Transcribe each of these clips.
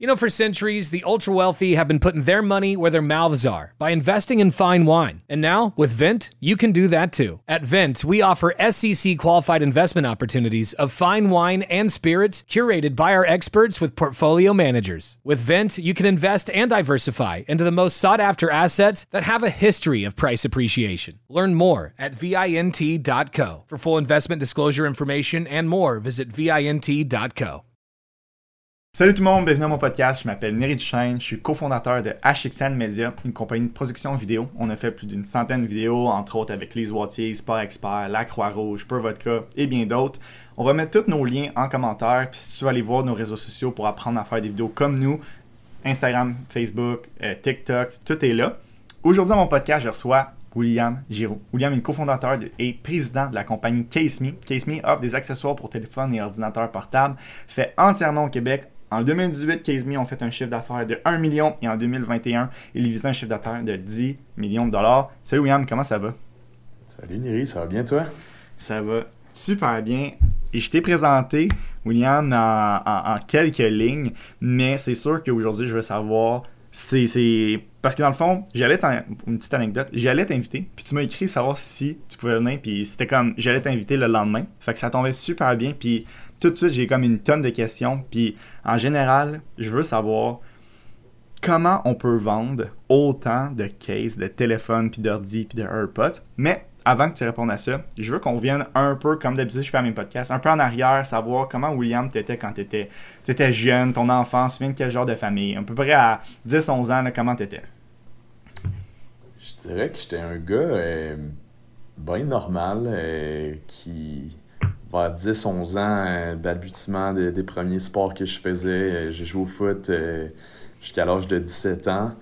You know, for centuries, the ultra wealthy have been putting their money where their mouths are by investing in fine wine. And now, with Vent, you can do that too. At Vent, we offer SEC qualified investment opportunities of fine wine and spirits curated by our experts with portfolio managers. With Vent, you can invest and diversify into the most sought after assets that have a history of price appreciation. Learn more at VINT.co. For full investment disclosure information and more, visit VINT.co. Salut tout le monde, bienvenue à mon podcast. Je m'appelle Neri Duchesne, je suis cofondateur de HXN Media, une compagnie de production vidéo. On a fait plus d'une centaine de vidéos, entre autres avec Lise Wattier, Sport Expert, La Croix-Rouge, Pure Vodka et bien d'autres. On va mettre tous nos liens en commentaire, puis si tu veux aller voir nos réseaux sociaux pour apprendre à faire des vidéos comme nous, Instagram, Facebook, euh, TikTok, tout est là. Aujourd'hui, dans mon podcast, je reçois William Giroux. William est cofondateur et président de la compagnie CaseMe. CaseMe offre des accessoires pour téléphone et ordinateur portable, fait entièrement au Québec. En 2018, CaseMe ont fait un chiffre d'affaires de 1 million et en 2021, ils visaient un chiffre d'affaires de 10 millions de dollars. Salut William, comment ça va? Salut Niri, ça va bien toi? Ça va super bien. Et je t'ai présenté, William, en, en- en quelques lignes, mais c'est sûr qu'aujourd'hui, je veux savoir. C'est, Parce que dans le fond, j'allais une petite anecdote, j'allais t'inviter, puis tu m'as écrit savoir si tu pouvais venir, puis c'était comme j'allais t'inviter le lendemain. Fait que ça tombait super bien, puis tout de suite, j'ai comme une tonne de questions, puis en général, je veux savoir comment on peut vendre autant de cases, de téléphones, puis d'ordi, puis de AirPods. Mais avant que tu répondes à ça, je veux qu'on revienne un peu, comme d'habitude, je fais mes podcasts, un peu en arrière, savoir comment William t'étais quand t'étais étais jeune, ton enfance, tu viens de quel genre de famille, à peu près à 10-11 ans, là, comment t'étais? Je dirais que j'étais un gars euh, bien normal euh, qui, vers 10-11 ans, euh, balbutiement des, des premiers sports que je faisais, euh, j'ai joué au foot euh, jusqu'à l'âge de 17 ans.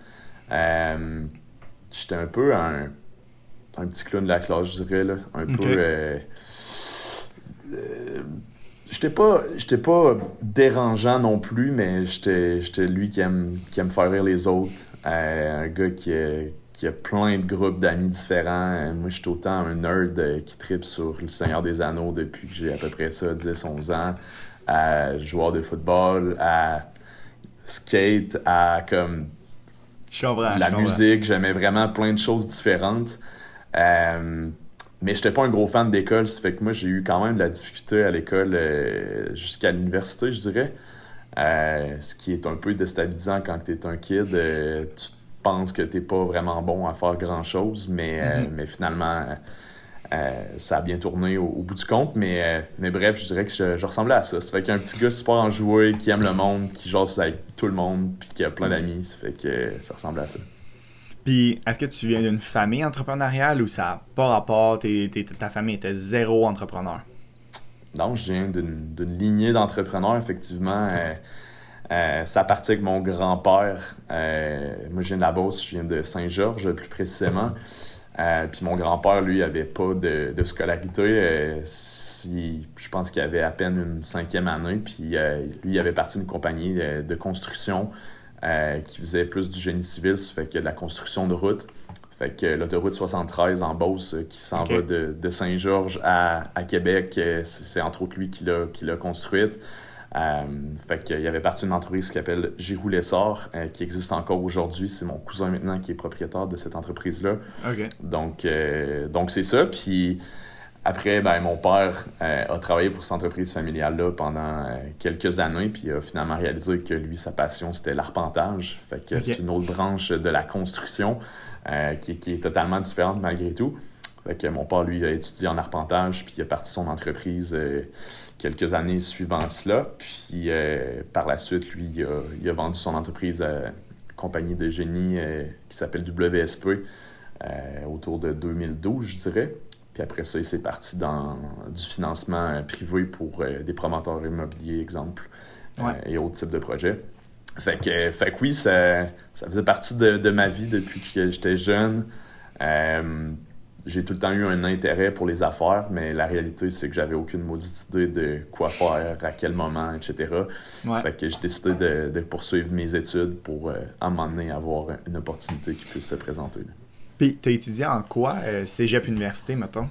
J'étais un peu un, un petit clown de la classe, je dirais, là. Un peu... J'étais pas, j'étais pas dérangeant non plus, mais j'étais, j'étais lui qui aime, qui aime faire rire les autres. Euh, un gars qui a, qui a plein de groupes d'amis différents. Euh, moi, je suis autant un nerd euh, qui tripe sur Le Seigneur des Anneaux depuis que j'ai à peu près ça, 10-11 ans. À joueur de football, à skate, à comme la musique, j'aimais vraiment plein de choses différentes. Euh, mais j'étais pas un gros fan d'école, ça fait que moi j'ai eu quand même de la difficulté à l'école euh, jusqu'à l'université, je dirais. Euh, ce qui est un peu déstabilisant quand t'es un kid. tu penses que t'es pas vraiment bon à faire grand chose, mais, euh, Mhm. mais finalement euh, ça a bien tourné au, au bout du compte. Mais, euh, mais bref, je dirais que je, je ressemblais à ça. Ça fait qu'un petit gars super enjoué, qui aime le monde, qui jase avec tout le monde, puis qui a plein d'amis, ça fait que ça ressemblait à ça. Puis, est-ce que tu viens d'une famille entrepreneuriale ou ça n'a pas rapport, t'es- ta famille était zéro entrepreneur? Non, je viens d'une lignée d'entrepreneurs, effectivement. Euh, euh, ça partit avec mon grand-père. Euh, moi, je viens de la Beauce, je viens de Saint-Georges, plus précisément. Euh, puis mon grand-père, lui, avait pas de, de scolarité. Euh, si- je pense qu'il avait à peine une cinquième année. Puis lui, il avait parti d'une compagnie de, construction qui faisait plus du génie civil, ça fait que de la construction de route. Fait que l'autoroute 73 en Beauce qui s'en va de, de Saint-Georges à, à Québec, c'est entre autres lui qui l'a construite. Euh, fait qu'il avait parti d'une entreprise qui s'appelle Giroux Lessard, euh, qui existe encore aujourd'hui. C'est mon cousin maintenant qui est propriétaire de cette entreprise-là. Donc, euh, donc c'est ça. Puis après, ben, mon père euh, a travaillé pour cette entreprise familiale-là pendant quelques années, puis a finalement réalisé que lui, sa passion, c'était l'arpentage. Fait que c'est une autre branche de la construction qui, qui est totalement différente malgré tout. Fait que mon père, lui, a étudié en arpentage, puis il a parti son entreprise quelques années suivant cela. Puis euh, par la suite, lui, il a, il a vendu son entreprise à une compagnie de génie euh, qui s'appelle WSP euh, autour de 2012, je dirais. Puis après ça, il s'est parti dans du financement privé pour des promoteurs immobiliers, exemple, Ouais. et autres types de projets. Fait que, fait que oui, ça, ça faisait partie de, de ma vie depuis que j'étais jeune. J'ai tout le temps eu un intérêt pour les affaires, mais la réalité, c'est que j'avais aucune maudite idée de quoi faire, à quel moment, etc. Ouais. Fait que j'ai décidé de, de poursuivre mes études pour, euh, à un moment donné, avoir une opportunité qui puisse se présenter. là. Puis, t'as étudié en quoi euh, Cégep Université, mettons?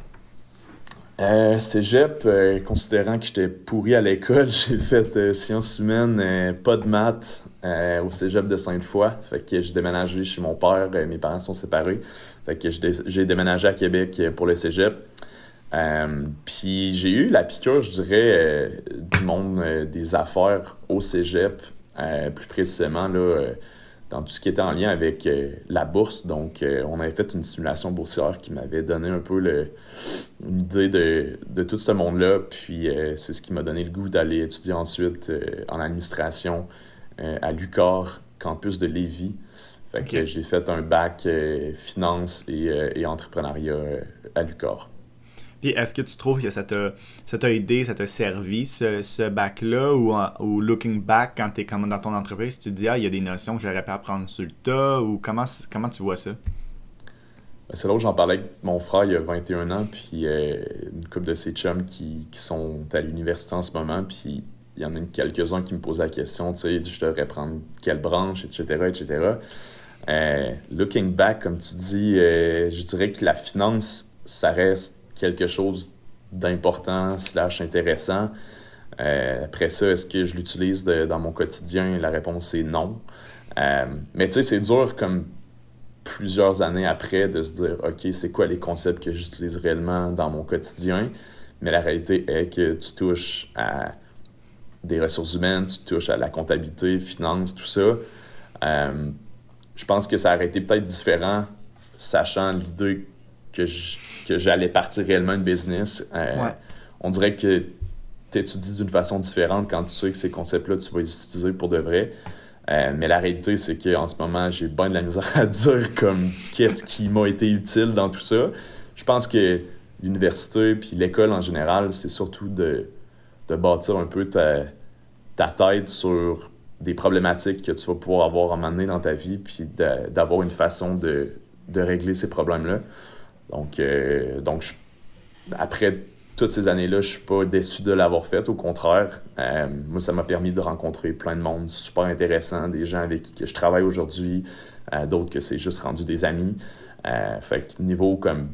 Euh, cégep, euh, considérant que j'étais pourri à l'école, j'ai fait sciences humaines, pas de maths euh, au cégep de Sainte-Foy. Fait que j'ai déménagé chez mon père, euh, mes parents sont séparés. Fait que j'ai dé- j'ai déménagé à Québec euh, pour le cégep. Puis j'ai eu la piqûre, je dirais, du monde des affaires au cégep, plus précisément là, dans tout ce qui était en lien avec la bourse. Donc, on avait fait une simulation boursière qui m'avait donné un peu le, une idée de, de tout ce monde-là. Puis c'est ce qui m'a donné le goût d'aller étudier ensuite en administration à l'UQAR, campus de Lévis. Fait que Ok. j'ai fait un bac euh, finance et, euh, et entrepreneuriat euh, à l'UQAR. Puis, est-ce que tu trouves que ça t'a ça t'a aidé, ça t'a servi, ce, ce bac-là, ou, looking back, quand t'es comme dans ton entreprise, tu te dis, ah, il y a des notions que j'aurais pu apprendre sur le tas, ou comment, comment tu vois ça? Ben, C'est là où j'en parlais avec mon frère il y a 21 ans, puis euh, une couple de ses chums qui, qui sont à l'université en ce moment, puis il y en a quelques-uns qui me posent la question, tu sais, je devrais prendre quelle branche, etc., etc. Euh, looking back, comme tu dis, euh, je dirais que la finance, ça reste quelque chose d'important, slash intéressant. Euh, après ça, est-ce que je l'utilise dans mon quotidien? La réponse est non. Mais tu sais, c'est dur comme plusieurs années après de se dire, OK, c'est quoi les concepts que j'utilise réellement dans mon quotidien? Mais la réalité est que tu touches à des ressources humaines, tu touches à la comptabilité, finance, tout ça. Euh, je pense que ça aurait été peut-être différent, sachant l'idée que je- que j'allais partir réellement une business. Euh, Ouais. On dirait que tu étudies d'une façon différente quand tu sais que ces concepts-là, tu vas les utiliser pour de vrai. Euh, mais la réalité, c'est qu'en ce moment, j'ai bien de la misère à dire comme qu'est-ce qui m'a été utile dans tout ça. Je pense que l'université puis l'école en général, c'est surtout de, de bâtir un peu ta, tête sur des problématiques que tu vas pouvoir avoir à un moment donné dans ta vie, puis d'avoir une façon de, régler ces problèmes-là. Donc, euh, donc après toutes ces années-là, je suis pas déçu de l'avoir fait. Au contraire, Euh, moi, ça m'a permis de rencontrer plein de monde super intéressant, des gens avec qui je travaille aujourd'hui, euh, d'autres que c'est juste rendu des amis. Fait que niveau comme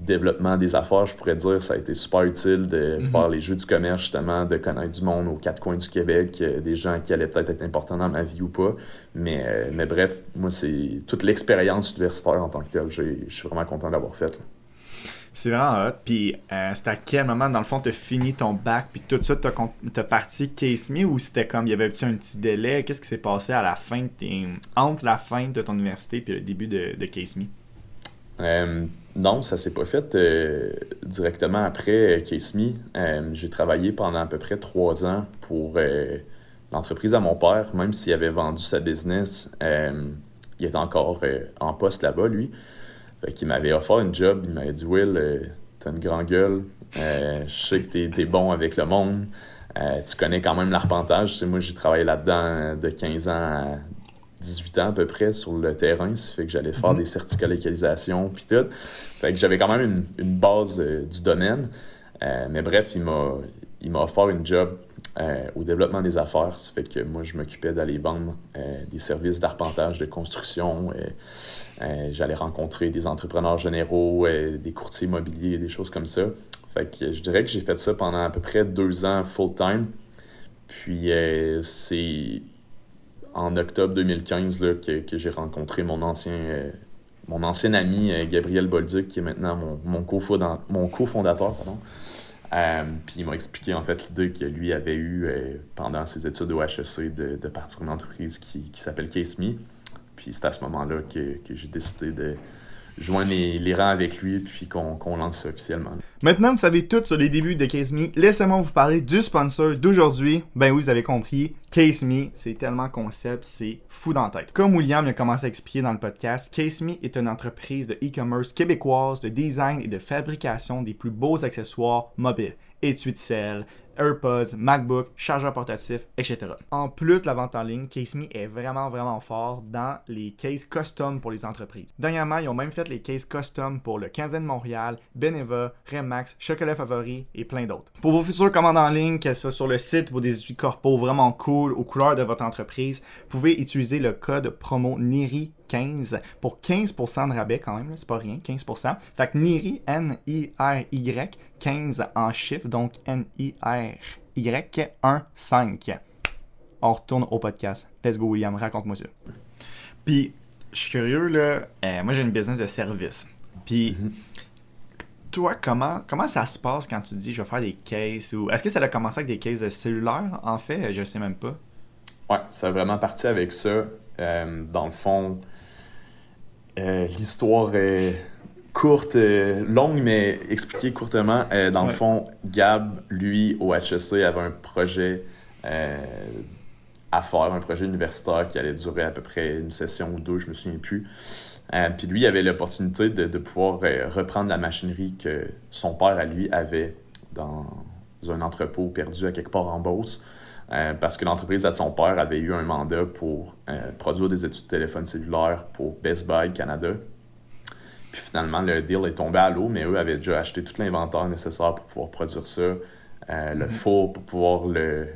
développement des affaires, je pourrais dire, ça a été super utile de Mhm. faire les jeux du commerce, justement, de connaître du monde aux quatre coins du Québec, euh, des gens qui allaient peut-être être importants dans ma vie ou pas. Mais, euh, mais bref, moi, c'est toute l'expérience universitaire en tant que telle. Je suis vraiment content d'avoir fait. là. C'est vraiment hot. Puis, euh, c'était à quel moment, dans le fond, t'as fini ton bac, puis tout de suite, t'as, con- t'as parti Case Me, ou c'était comme, il y avait-tu un petit délai? Qu'est-ce qui s'est passé à la fin de tes... entre la fin de ton université puis le début de, de Case Me? Euh, non, ça s'est pas fait euh, directement après Case Me. Euh, j'ai travaillé pendant à peu près trois ans pour l'entreprise à mon père, même s'il avait vendu sa business. il était encore en poste là-bas, lui. Fait m'avait offert une job. Il m'avait dit Will, t'as une grande gueule. Je sais que t'es, t'es bon avec le monde. Tu connais quand même l'arpentage. Moi, j'ai travaillé là-dedans de 15 ans 18 ans à peu près sur le terrain. Ça fait que j'allais faire Mhm. des certificats de localisation puis tout. Fait que j'avais quand même une, une base euh, du domaine. Euh, mais bref, il m'a, il m'a offert une job euh, au développement des affaires. Ça fait que moi, je m'occupais d'aller vendre des services d'arpentage, de construction. j'allais rencontrer des entrepreneurs généraux, des courtiers immobiliers, des choses comme ça. Fait que je dirais que j'ai fait ça pendant à peu près deux ans full-time. Puis c'est en octobre 2015 là, que, que j'ai rencontré mon ancien, euh, mon ancien ami euh, Gabriel Bolduc, qui est maintenant mon, mon, cofonda- mon cofondateur. Euh, puis il m'a expliqué en fait l'idée que lui avait eu euh, pendant ses études au HEC de, de partir une entreprise qui, qui s'appelle Case Me. Puis c'est à ce moment-là que, que j'ai décidé de joindre les, rangs avec lui puis qu'on lance ça officiellement. Maintenant, vous savez tout sur les débuts de Case Me. Laissez-moi vous parler du sponsor d'aujourd'hui. Ben oui, vous avez compris. Case Me, c'est tellement concept, c'est fou dans la tête. Comme William a commencé à expliquer dans le podcast, Case Me est une entreprise de e-commerce québécoise de design et de fabrication des plus beaux accessoires mobiles. étui de sel, AirPods, MacBook, chargeur portatif, etc. En plus de la vente en ligne, CaseMe est vraiment vraiment fort dans les cases custom pour les entreprises. Dernièrement, ils ont même fait les cases custom pour le Canadien de Montréal, Beneva, Remax, Chocolat Favori et plein d'autres. Pour vos futures commandes en ligne, qu'elles soient sur le site ou des outils corpo vraiment cool aux couleurs de votre entreprise, vous pouvez utiliser le code promo NIRI 15 pour 15% de rabais quand même, c'est pas rien, 15%. Fait que NIRI, N-I-R-Y, 15 en chiffre, donc N-I-R-Y 1 5. On retourne au podcast. Let's go William, raconte-moi ça. Puis, je suis curieux là, euh, moi j'ai une business de service. Puis, toi, comment, comment ça se passe quand tu dis je vais faire des cases ou est-ce que ça a commencé avec des cases de cellulaire en fait, je sais même pas. Ouais, ça a vraiment parti avec ça. Euh, dans le fond, euh, l'histoire est courte, euh, longue, mais expliquée courtement. dans le fond, Gab, lui, au HEC, avait un projet à faire, un projet universitaire qui allait durer à peu près une session ou deux, je me souviens plus. puis lui, il avait l'opportunité de, de, pouvoir reprendre la machinerie que son père, à lui, avait dans un entrepôt perdu à quelque part en Beauce. Euh, parce que l'entreprise de son père avait eu un mandat pour euh, produire des études de téléphone cellulaire pour Best Buy Canada. Puis finalement, le deal est tombé à l'eau, mais eux avaient déjà acheté tout l'inventaire nécessaire pour pouvoir produire ça, euh, le mhm. four pour pouvoir le,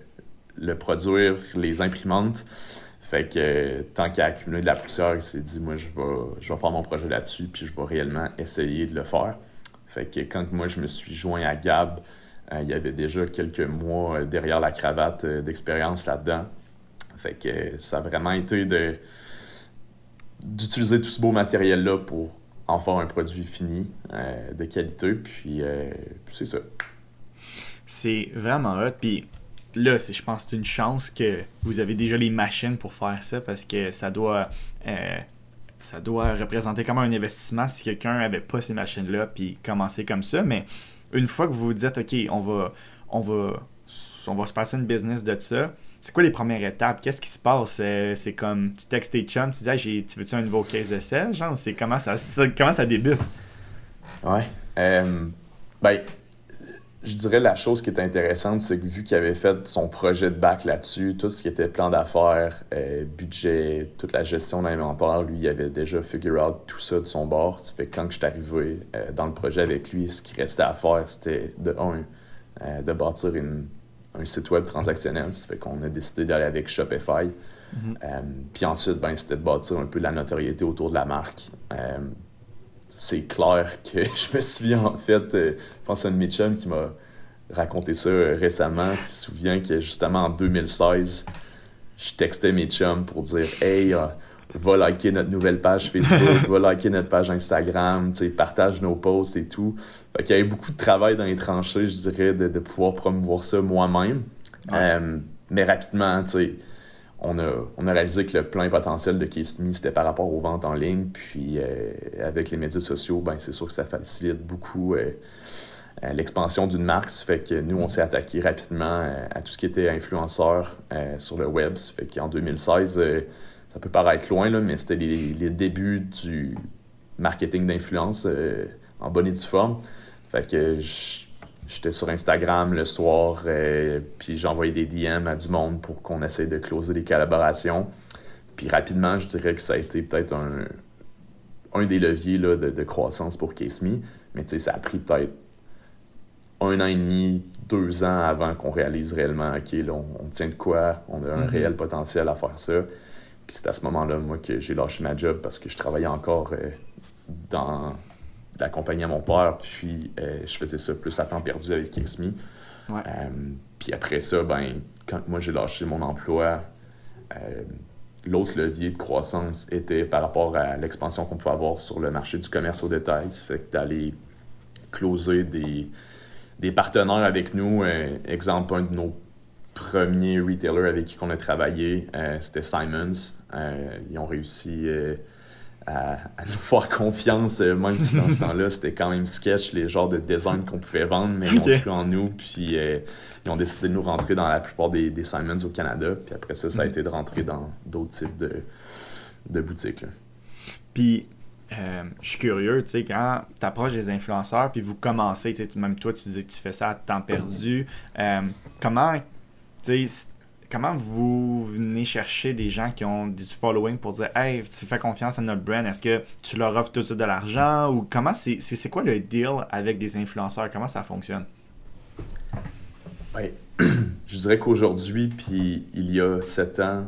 le, produire, les imprimantes. Fait que tant qu'il a accumulé de la poussière, il s'est dit Moi, je vais, je vais faire mon projet là-dessus, puis je vais réellement essayer de le faire. Fait que quand moi, je me suis joint à Gab, euh, il y avait déjà quelques mois euh, derrière la cravate d'expérience là-dedans. Fait que ça a vraiment été de d'utiliser tout ce beau matériel-là pour en faire un produit fini de qualité. Puis, c'est ça. C'est vraiment hot. Puis là, je pense que c'est une chance que vous avez déjà les machines pour faire ça parce que ça doit. doit représenter comme un investissement si quelqu'un n'avait pas ces machines-là puis commencer comme ça. Mais une fois que vous vous dites, OK, on va, on va, on va se passer une business de ça, c'est quoi les premières étapes? Qu'est-ce qui se passe? C'est comme, tu textes tes chums, tu dis, tu veux-tu un nouveau case de sel? Genre, c'est comment ça, comment ça débute? Ouais. Euh, ben, je dirais la chose qui est intéressante, c'est que vu qu'il avait fait son projet de bac là-dessus, tout ce qui était plan d'affaires, euh, budget, toute la gestion d'inventaire, lui, il avait déjà figure out tout ça de son bord. Ça fait que quand je suis arrivé euh, dans le projet avec lui, ce qui restait à faire, c'était de un, euh, de bâtir un site web transactionnel. Ça fait qu'on a décidé d'aller avec Shopify. Mm-hmm. puis ensuite, ben, c'était de bâtir un peu la notoriété autour de la marque c'est clair que je me souviens en fait, euh, je pense à qui m'a raconté ça euh, récemment, qui se souvient que justement en 2016, je textais mes pour dire Hey, euh, va liker notre nouvelle page Facebook, va liker notre page Instagram, partage nos posts et tout. Fait il y avait beaucoup de travail dans les tranchées, je dirais, de, pouvoir promouvoir ça moi-même. mais rapidement, tu sais on a, réalisé que le plein potentiel de Case c'était par rapport aux ventes en ligne. Puis euh, avec les médias sociaux, ben, c'est sûr que ça facilite beaucoup euh, euh, l'expansion d'une marque. Ça fait que nous, on s'est attaqué rapidement à tout ce qui était influenceur sur le web. Ça fait qu'en 2016, ça peut paraître loin, là, mais c'était les, débuts du marketing d'influence en bonne et due forme. Fait que J'étais sur Instagram le soir, euh, puis j'envoyais des DM à du monde pour qu'on essaye de closer des collaborations. Puis rapidement, je dirais que ça a été peut-être un, un des leviers là, de, croissance pour CaseMe. Mais tu sais, ça a pris peut-être un an et demi, deux ans avant qu'on réalise réellement, OK, là, on, tient de quoi, on a un mm-hmm. réel potentiel à faire ça. Puis c'est à ce moment-là, moi, que j'ai lâché ma job parce que je travaillais encore euh, dans d'accompagner mon père, puis euh, je faisais ça plus à temps perdu avec Kingsme. Euh, puis après ça, ben, quand moi j'ai lâché mon emploi, l'autre levier de croissance était par rapport à l'expansion qu'on pouvait avoir sur le marché du commerce au détail. Ça fait que d'aller closer des, des partenaires avec nous. exemple, un de nos premiers retailers avec qui on a travaillé, c'était Simons. ils ont réussi à, nous faire confiance, euh, même si dans ce temps-là, c'était quand même sketch les genres de design qu'on pouvait vendre, mais ils ont cru en nous, puis euh, ils ont décidé de nous rentrer dans la plupart des, des Simons au Canada, puis après ça, ça a mm. été de rentrer dans d'autres types de, de boutiques. Puis, euh, je suis curieux, tu sais, quand tu approches des influenceurs, puis vous commencez, tu sais, même toi, tu disais que tu fais ça à temps perdu. Euh, comment, comment vous venez chercher des gens qui ont du following pour dire Hey, tu fais confiance à notre brand, est-ce que tu leur offres tout de suite de l'argent ou comment c'est, c'est, quoi le deal avec des influenceurs? Comment ça fonctionne? Oui. Je dirais qu'aujourd'hui, puis il y a sept ans,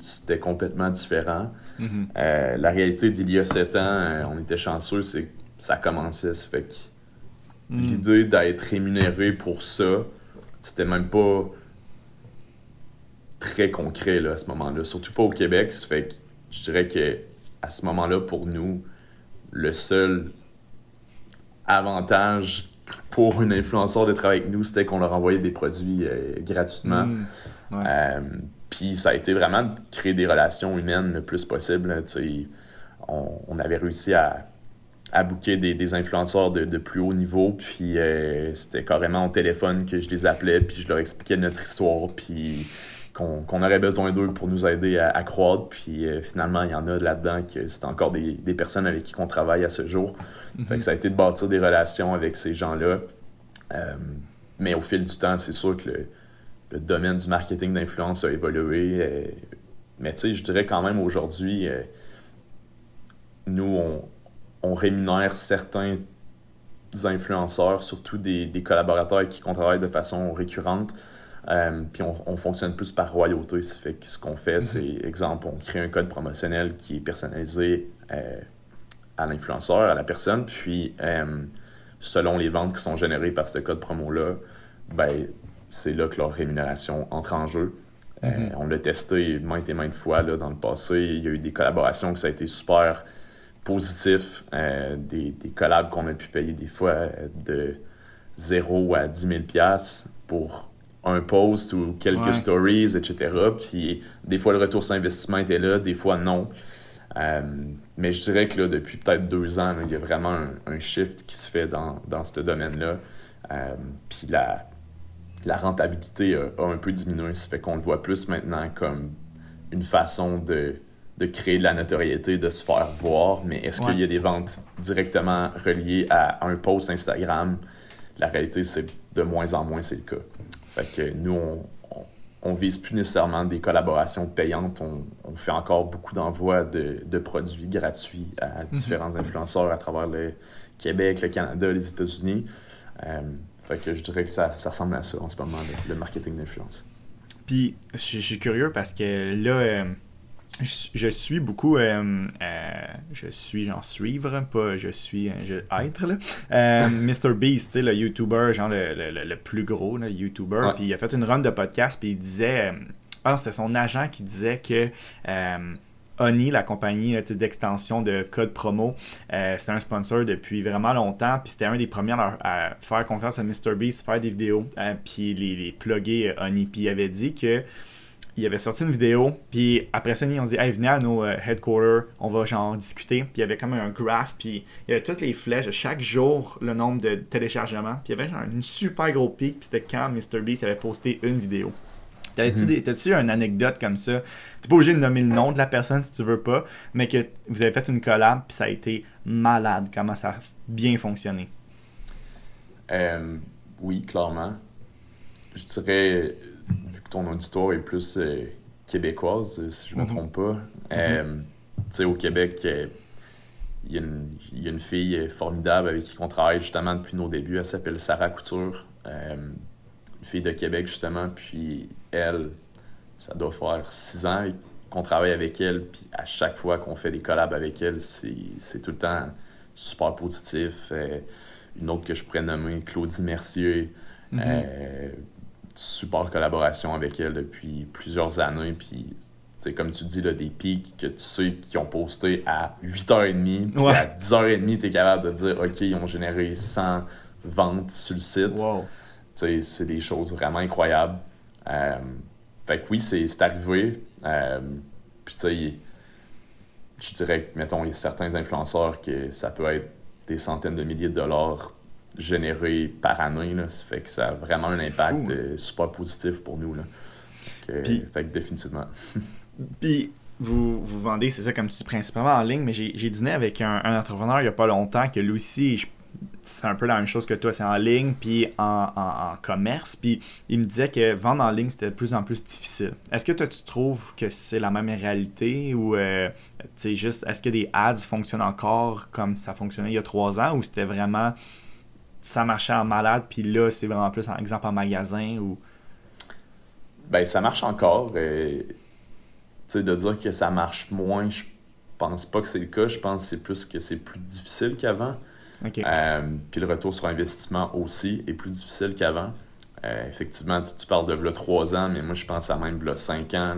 c'était complètement différent. Mm-hmm. Euh, la réalité d'il y a sept ans, euh, on était chanceux, c'est que ça commençait. Ça fait que mm. l'idée d'être rémunéré pour ça, c'était même pas très concret là, à ce moment-là, surtout pas au Québec. Ça fait que je dirais que à ce moment-là, pour nous, le seul avantage pour une influenceur de travailler avec nous, c'était qu'on leur envoyait des produits euh, gratuitement. Mm. Euh, puis ça a été vraiment de créer des relations humaines le plus possible. On, on, avait réussi à, à booker des, des influenceurs de, de, plus haut niveau. Puis euh, c'était carrément au téléphone que je les appelais, puis je leur expliquais notre histoire. Puis qu'on aurait besoin d'eux pour nous aider à, croître. Puis euh, finalement, il y en a là-dedans que c'est encore des, des, personnes avec qui on travaille à ce jour. Fait que mhm. ça a été de bâtir des relations avec ces gens-là. Euh, mais au fil du temps, c'est sûr que le, le, domaine du marketing d'influence a évolué. Euh, mais tu sais, je dirais quand même aujourd'hui, nous, on, on, rémunère certains influenceurs, surtout des, des collaborateurs avec qui on travaille de façon récurrente. Euh, puis on, fonctionne plus par royauté. Ça fait que ce qu'on fait, mhm. c'est, exemple, on crée un code promotionnel qui est personnalisé euh, à l'influenceur, à la personne. Puis, euh, selon les ventes qui sont générées par ce code promo-là, ben, c'est là que leur rémunération entre en jeu. Mhm. on l'a testé maintes et maintes fois là, dans le passé. Il y a eu des collaborations que ça a été super positif. des, des collabs qu'on a pu payer des fois de 0 à 10 000 pour un post ou quelques stories, etc. Puis des fois, le retour sur investissement était là, des fois, non. Euh, mais je dirais que là, depuis peut-être deux ans, il y a vraiment un, shift qui se fait dans, dans ce domaine-là. Euh, puis la, la rentabilité a, un peu diminué. Ça fait qu'on le voit plus maintenant comme une façon de, de créer de la notoriété, de se faire voir. Mais est-ce qu'il y a des ventes directement reliées à un post Instagram? La réalité, c'est de moins en moins, c'est le cas. Fait que nous, on, on, vise plus nécessairement des collaborations payantes. On, fait encore beaucoup d'envois de, produits gratuits à mhm. différents influenceurs à travers le Québec, le Canada, les États-Unis. Euh, fait que je dirais que ça, ça, ressemble à ça en ce moment, le, marketing d'influence. Puis, je, suis curieux parce que là, euh, je, suis beaucoup. Euh, euh, je suis, j'en suivre, pas je suis, je, être, là. Euh, Mr. Beast, le YouTuber, genre le, le, le plus gros, le YouTuber. Puis il a fait une run de podcast, puis il disait. Ah, c'était son agent qui disait que. Oni, la compagnie d'extension de code promo, c'était un sponsor depuis vraiment longtemps. Puis c'était un des premiers à, faire confiance à MrBeast, faire des vidéos, puis les, les plugger Oni. Puis il avait dit que il avait sorti une vidéo, puis après ça, ils ont dit Hey, venez à nos euh, headquarters, on va genre discuter. Puis il y avait comme un graph, puis il y avait toutes les flèches, chaque jour, le nombre de téléchargements. Puis il y avait genre une super gros pic, puis c'était quand MrBeast avait posté une vidéo. T'as-tu mm une anecdote comme ça? T'es pas obligé de nommer le nom de la personne si tu veux pas, mais que vous avez fait une collab, puis ça a été malade, comment ça a bien fonctionné euh, Oui, clairement. Je dirais ton auditoire est plus euh, québécoise, euh, si je ne me mhm. trompe pas. Mhm. Euh, tu sais, au Québec, il y, a une, fille formidable avec qui on travaille justement depuis nos débuts. Elle s'appelle Sarah Couture. une fille de Québec, justement. Puis elle, ça doit faire six ans qu'on travaille avec elle. Puis à chaque fois qu'on fait des collabs avec elle, c'est tout le temps super positif. une autre que je pourrais nommer, Claudie Mercier. Mhm super collaboration avec elle depuis plusieurs années. Puis, comme tu dis, là, des pics que tu sais qui ont posté à 8h30, puis à 10h30, tu es capable de dire OK, ils ont généré 100 ventes sur le site. C'est des choses vraiment incroyables. Euh, fait que oui, c'est arrivé. Euh, puis, tu sais, je dirais que, mettons, il y a certains influenceurs que ça peut être des centaines de milliers de dollars généré par année. Là. Ça fait que ça a vraiment un impact hein. euh, super positif pour nous. Là. fait que définitivement. Puis vous, vous vendez, c'est ça, comme tu dis, principalement en ligne, mais j'ai dîné avec un, entrepreneur il n'y a pas longtemps que lui aussi, c'est un peu la même chose que toi, c'est en ligne, puis en, commerce, puis il me disait que vendre en ligne, c'était de plus en plus difficile. Est-ce que toi, tu trouves que c'est la même réalité, ou, euh, tu sais, juste, est-ce que des ads fonctionnent encore comme ça fonctionnait il y a trois ans, ou c'était vraiment, ça marchait en malade, puis là, c'est vraiment plus, par exemple, en magasin, ou... Ben, ça marche encore, et sais, de dire que ça marche moins, je pense pas que c'est le cas. Je pense que c'est plus que c'est plus difficile qu'avant. Euh, puis le retour sur investissement aussi est plus difficile qu'avant. Euh, effectivement, tu, parles de là, 3 ans, mais moi je pense à même là, 5 ans,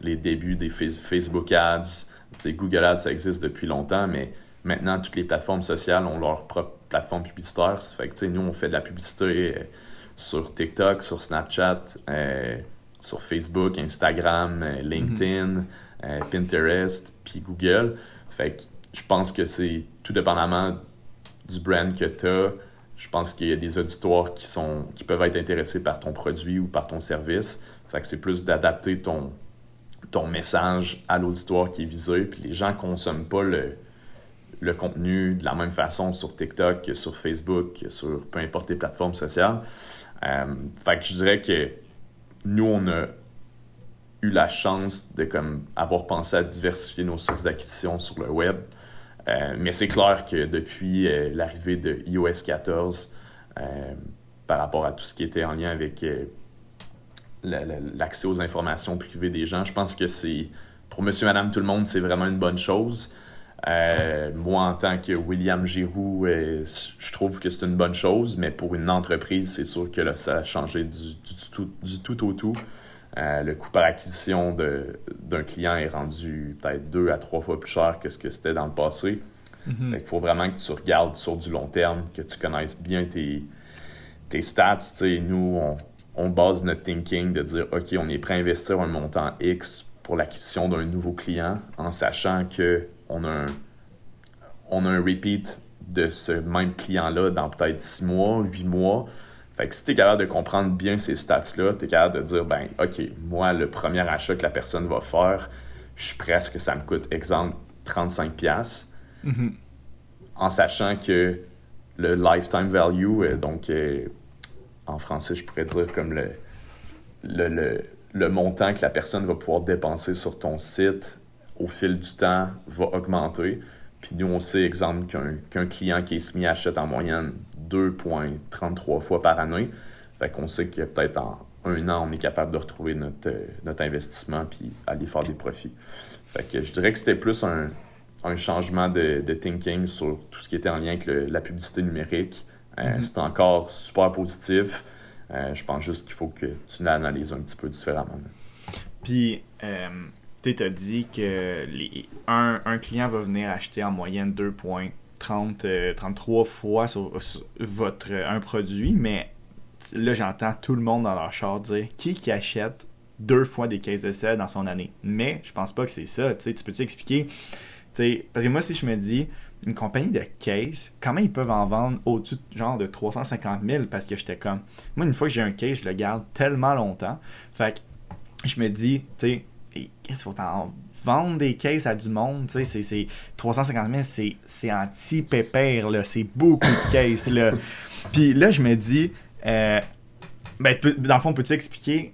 les débuts des Facebook Ads. Google Ads, ça existe depuis longtemps, mais maintenant, toutes les plateformes sociales ont leur propre plateforme publicitaire. Ça fait que nous, on fait de la publicité euh, sur TikTok, sur Snapchat sur Facebook, Instagram, euh, LinkedIn, euh, Pinterest, puis Google. Fait que je pense que c'est tout dépendamment du brand que tu as. Je pense qu'il y a des auditoires qui, sont, qui peuvent être intéressés par ton produit ou par ton service. Fait que c'est plus d'adapter ton, ton message à l'auditoire qui est visé. Puis les gens ne consomment pas le, le contenu de la même façon sur TikTok sur Facebook, que sur peu importe les plateformes sociales. Euh, fait je dirais que nous, on a eu la chance de comme, avoir pensé à diversifier nos sources d'acquisition sur le web. Euh, mais c'est clair que depuis euh, l'arrivée de iOS 14, euh, par rapport à tout ce qui était en lien avec l'accès aux informations privées des gens, je pense que c'est, pour monsieur, madame, tout le monde, c'est vraiment une bonne chose. Moi, en tant que William Giroux, je trouve que c'est une bonne chose, mais pour une entreprise, c'est sûr que là, ça a changé du, tout, du tout au tout. Euh, le coût par acquisition d'un client est rendu peut-être deux à trois fois plus cher que ce que c'était dans le passé. Mhm. Il faut vraiment que tu regardes sur du long terme, que tu connaisses bien tes, tes stats. nous, on, base notre thinking de dire OK, on est prêt à investir un montant X pour l'acquisition d'un nouveau client en sachant qu'on a, un, on a un repeat de ce même client-là dans peut-être six mois, huit mois. Fait que si tu es capable de comprendre bien ces stats-là, tu es capable de dire, ben, OK, moi, le premier achat que la personne va faire, je suis prêt à ce que ça me coûte, exemple, 35$, mm en sachant que le lifetime value, euh, donc euh, en français, je pourrais dire comme le, le, le, montant que la personne va pouvoir dépenser sur ton site au fil du temps va augmenter. Puis nous, on sait, exemple, qu'un client qui est semi achète en moyenne 2,33 fois par année. Fait qu'on sait que peut-être en un an, on est capable de retrouver notre, euh, notre investissement puis aller faire des profits. Fait que je dirais que c'était plus un, changement de, thinking sur tout ce qui était en lien avec la publicité numérique. Euh, mm-hmm. C'est encore super positif. Euh, je pense juste qu'il faut que tu l'analyses un petit peu différemment. Puis, tu as dit que un, client va venir acheter en moyenne 2,33 euh, fois sur, votre, un produit, mais là, j'entends tout le monde dans leur char dire qui qui achète deux fois des caisses de sel dans son année? Mais je pense pas que c'est ça. tu peux-tu expliquer? parce que moi, si je me dis, une compagnie de case, comment ils peuvent en vendre au-dessus genre de 350 000 parce que j'étais comme, moi, une fois que j'ai un case, je le garde tellement longtemps. Fait que je me dis, tu sais, qu'est-ce qu'il faut en vendre des cases à du monde, tu sais, c'est 350 000, c'est anti-pépère, là, c'est beaucoup de cases, là. Puis là, je me dis, euh, ben, dans le fond, peux-tu expliquer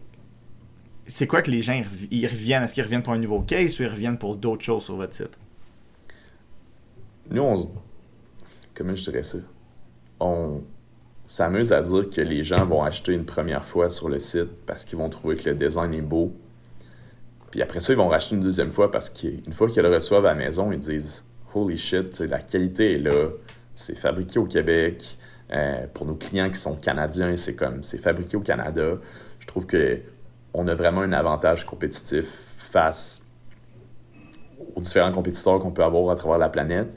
c'est quoi que les gens ils reviennent? Est-ce qu'ils reviennent pour un nouveau case ou ils reviennent pour d'autres choses sur votre site? Nous, on. Comment je dirais ça? On s'amuse à dire que les gens vont acheter une première fois sur le site parce qu'ils vont trouver que le design est beau, puis après ça, ils vont racheter une deuxième fois parce qu'une fois qu'ils le reçoivent à la maison, ils disent Holy shit, la qualité est là, c'est fabriqué au Québec. Euh, pour nos clients qui sont canadiens, c'est comme c'est fabriqué au Canada. Je trouve que on a vraiment un avantage compétitif face aux différents compétiteurs qu'on peut avoir à travers la planète.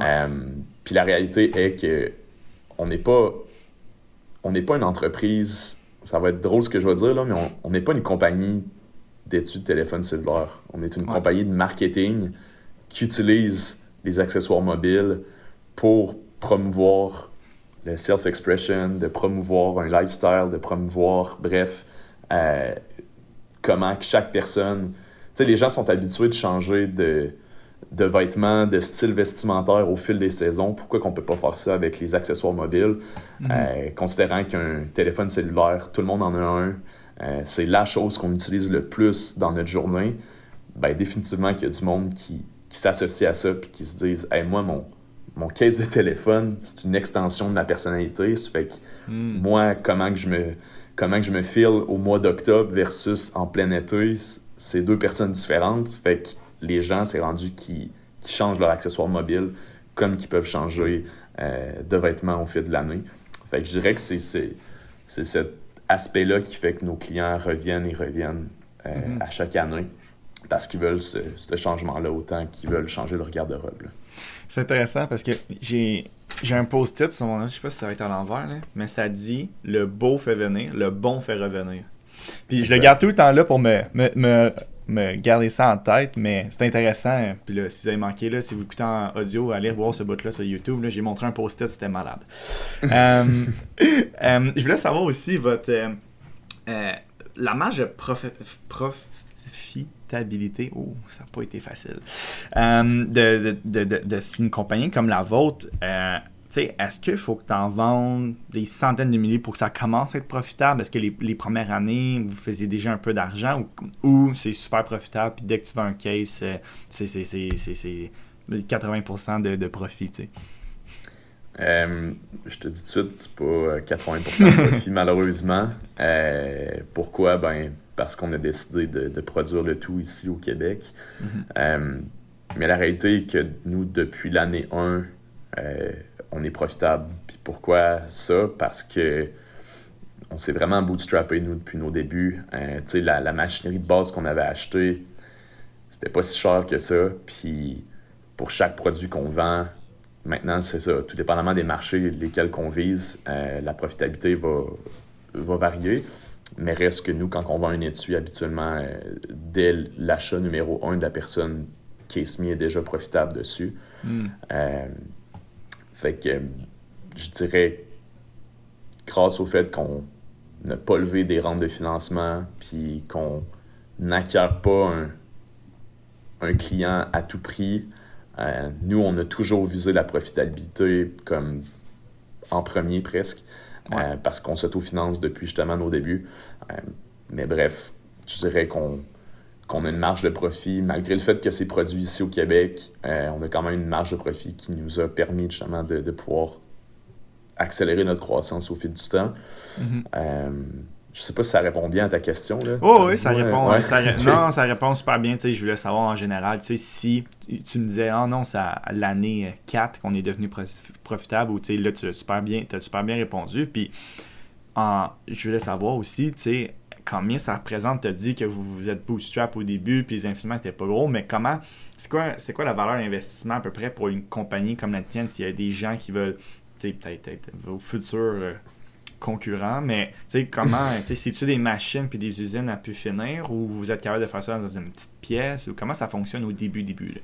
Euh, puis la réalité est que on n'est pas on n'est pas une entreprise. Ça va être drôle ce que je vais dire là, mais on n'est pas une compagnie d'études de téléphone cellulaire. On est une compagnie de marketing qui utilise les accessoires mobiles pour promouvoir le self-expression, de promouvoir un lifestyle, de promouvoir, bref, euh, comment chaque personne sais, les gens sont habitués de changer de, de vêtements, de style vestimentaire au fil des saisons. Pourquoi qu'on peut pas faire ça avec les accessoires mobiles? Euh, considérant qu'un téléphone cellulaire, tout le monde en a un, euh, c'est la chose qu'on utilise le plus dans notre journée, ben définitivement qu'il y a du monde qui, qui s'associe à ça puis qui se disent hey, moi, mon, mon case de téléphone, c'est une extension de ma personnalité. Ça fait que moi, comment que je me comment que je me file au mois d'octobre versus en plein été, c'est deux personnes différentes. Ça fait que les gens, c'est rendu qui, qui changent leur accessoire mobile comme qu'ils peuvent changer euh, de vêtements au fil de l'année. Fait que je dirais que c'est, c'est, c'est cet aspect-là qui fait que nos clients reviennent et reviennent euh, à chaque année parce qu'ils veulent ce, ce changement-là autant qu'ils veulent changer leur garde-robe. là. C'est intéressant parce que j'ai j'ai un post-it sur mon je sais pas si ça va être à l'envers, là, mais ça dit le beau fait venir, le bon fait revenir. Puis je le garde tout le temps là pour me, me, me, me garder ça en tête, mais c'est intéressant. Puis là, si vous avez manqué, là, si vous écoutez en audio, allez voir ce bout-là sur YouTube. là. J'ai montré un post-it, c'était malade. Euh, euh, je voulais savoir aussi votre. euh, la marge de profi- profitabilité. Oh, ça n'a pas été facile. De, de, de, de, une compagnie comme la vôtre, sais, est-ce qu'il faut que tu en vendes des centaines de milliers pour que ça commence à être profitable? Est-ce que les, les premières années, vous faisiez déjà un peu d'argent ou, ou c'est super profitable, puis dès que tu vends un case, euh, c'est c'est- c'est- c'est- c'est 80% de, de profit, tu sais? Euh, je te dis tout de suite, c'est pas euh, 80% de profit, malheureusement. Euh, pourquoi? Ben, parce qu'on a décidé de, de produire le tout ici au Québec. Euh, mais la réalité est que nous, depuis l'année 1, euh, on est profitable. Puis pourquoi ça? Parce que on s'est vraiment bootstrappé, nous, depuis nos débuts. Euh, tu sais, la, la machinerie de base qu'on avait achetée, c'était pas si cher que ça. Puis pour chaque produit qu'on vend, maintenant, c'est ça. Tout dépendamment des marchés lesquels qu'on vise, euh, la profitabilité va, va varier. Mais reste que nous, quand on vend un étui, habituellement, euh, dès l'achat numéro un de la personne, Case Me est déjà profitable dessus. Euh, fait que je dirais, grâce au fait qu'on n'a pas levé des rentes de financement, puis qu'on n'acquiert pas un, un client à tout prix, euh, nous, on a toujours visé la profitabilité comme en premier presque, euh, parce qu'on s'autofinance depuis justement nos débuts. Euh, mais bref, je dirais qu'on qu'on a une marge de profit, malgré le fait que c'est produit ici au Québec, euh, on a quand même une marge de profit qui nous a permis justement de, de pouvoir accélérer notre croissance au fil du temps. Euh, je sais pas si ça répond bien à ta question. Là. Oh oui, ça répond. ouais. ça. Non, ça répond super bien. Je voulais savoir en général, si tu me disais, ah non, c'est à l'année 4 qu'on est devenu pro- profitable, ou là, tu as super bien, t'as super bien répondu. Puis, en, je voulais savoir aussi, tu sais, combien ça représente, tu as dit que vous, vous êtes bootstrap au début, puis les investissements n'étaient pas gros, mais comment, c'est quoi, c'est quoi la valeur d'investissement à peu près pour une compagnie comme la tienne, s'il y a des gens qui veulent, tu sais, peut-être être vos futurs euh, concurrents, mais tu sais, comment, tu sais, c'est-tu des machines puis des usines à pu finir ou vous êtes capable de faire ça dans une petite pièce ou comment ça fonctionne au début, début, là?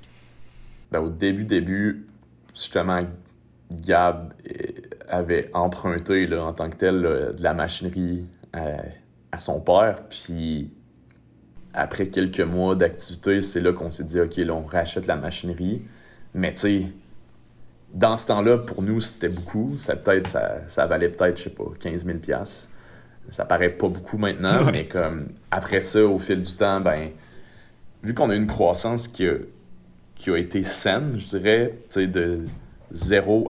Ben, au début, début, justement, Gab euh, avait emprunté là, en tant que tel là, de la machinerie euh, à son père. Puis après quelques mois d'activité, c'est là qu'on s'est dit, OK, là, on rachète la machinerie. Mais tu sais, dans ce temps-là, pour nous, c'était beaucoup. Ça, peut-être, ça, ça valait peut-être, je sais pas, 15 000 Ça paraît pas beaucoup maintenant, Ouais. mais comme après ça, au fil du temps, ben, vu qu'on a une croissance qui a, qui a été saine, je dirais, tu sais, de zéro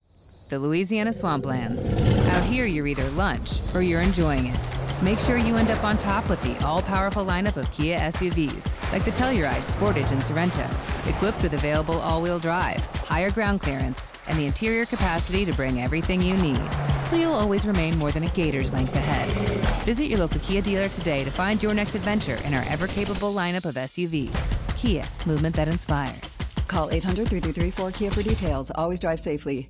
The Louisiana Swamplands. Out here, you're either lunch or you're enjoying it. Make sure you end up on top with the all powerful lineup of Kia SUVs, like the Telluride, Sportage, and Sorrento, equipped with available all wheel drive, higher ground clearance, and the interior capacity to bring everything you need. So you'll always remain more than a gator's length ahead. Visit your local Kia dealer today to find your next adventure in our ever capable lineup of SUVs. Kia, movement that inspires. Call 800 333 4KIA for details. Always drive safely.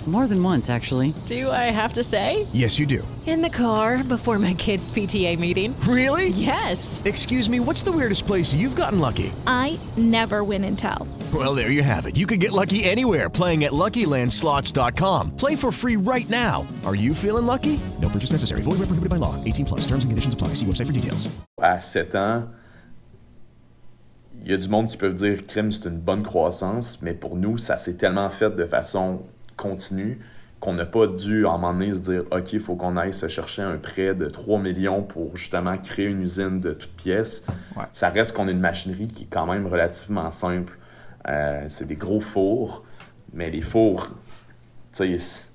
More than once, actually. Do I have to say? Yes, you do. In the car before my kids' PTA meeting. Really? Yes. Excuse me, what's the weirdest place you've gotten lucky? I never win and tell. Well, there you have it. You can get lucky anywhere playing at LuckyLandSlots.com. Play for free right now. Are you feeling lucky? No purchase necessary. Void where prohibited by law. 18 plus. Terms and conditions apply. See website for details. À 7 ans, il y a du monde qui peut dire crime, c'est une bonne croissance, mais pour nous, ça s'est tellement fait de façon continue qu'on n'a pas dû, à un moment donné, se dire OK, il faut qu'on aille se chercher un prêt de 3 millions pour justement créer une usine de toutes pièces. Ouais. Ça reste qu'on a une machinerie qui est quand même relativement simple. Euh, c'est des gros fours, mais les fours, tu sais, c'est-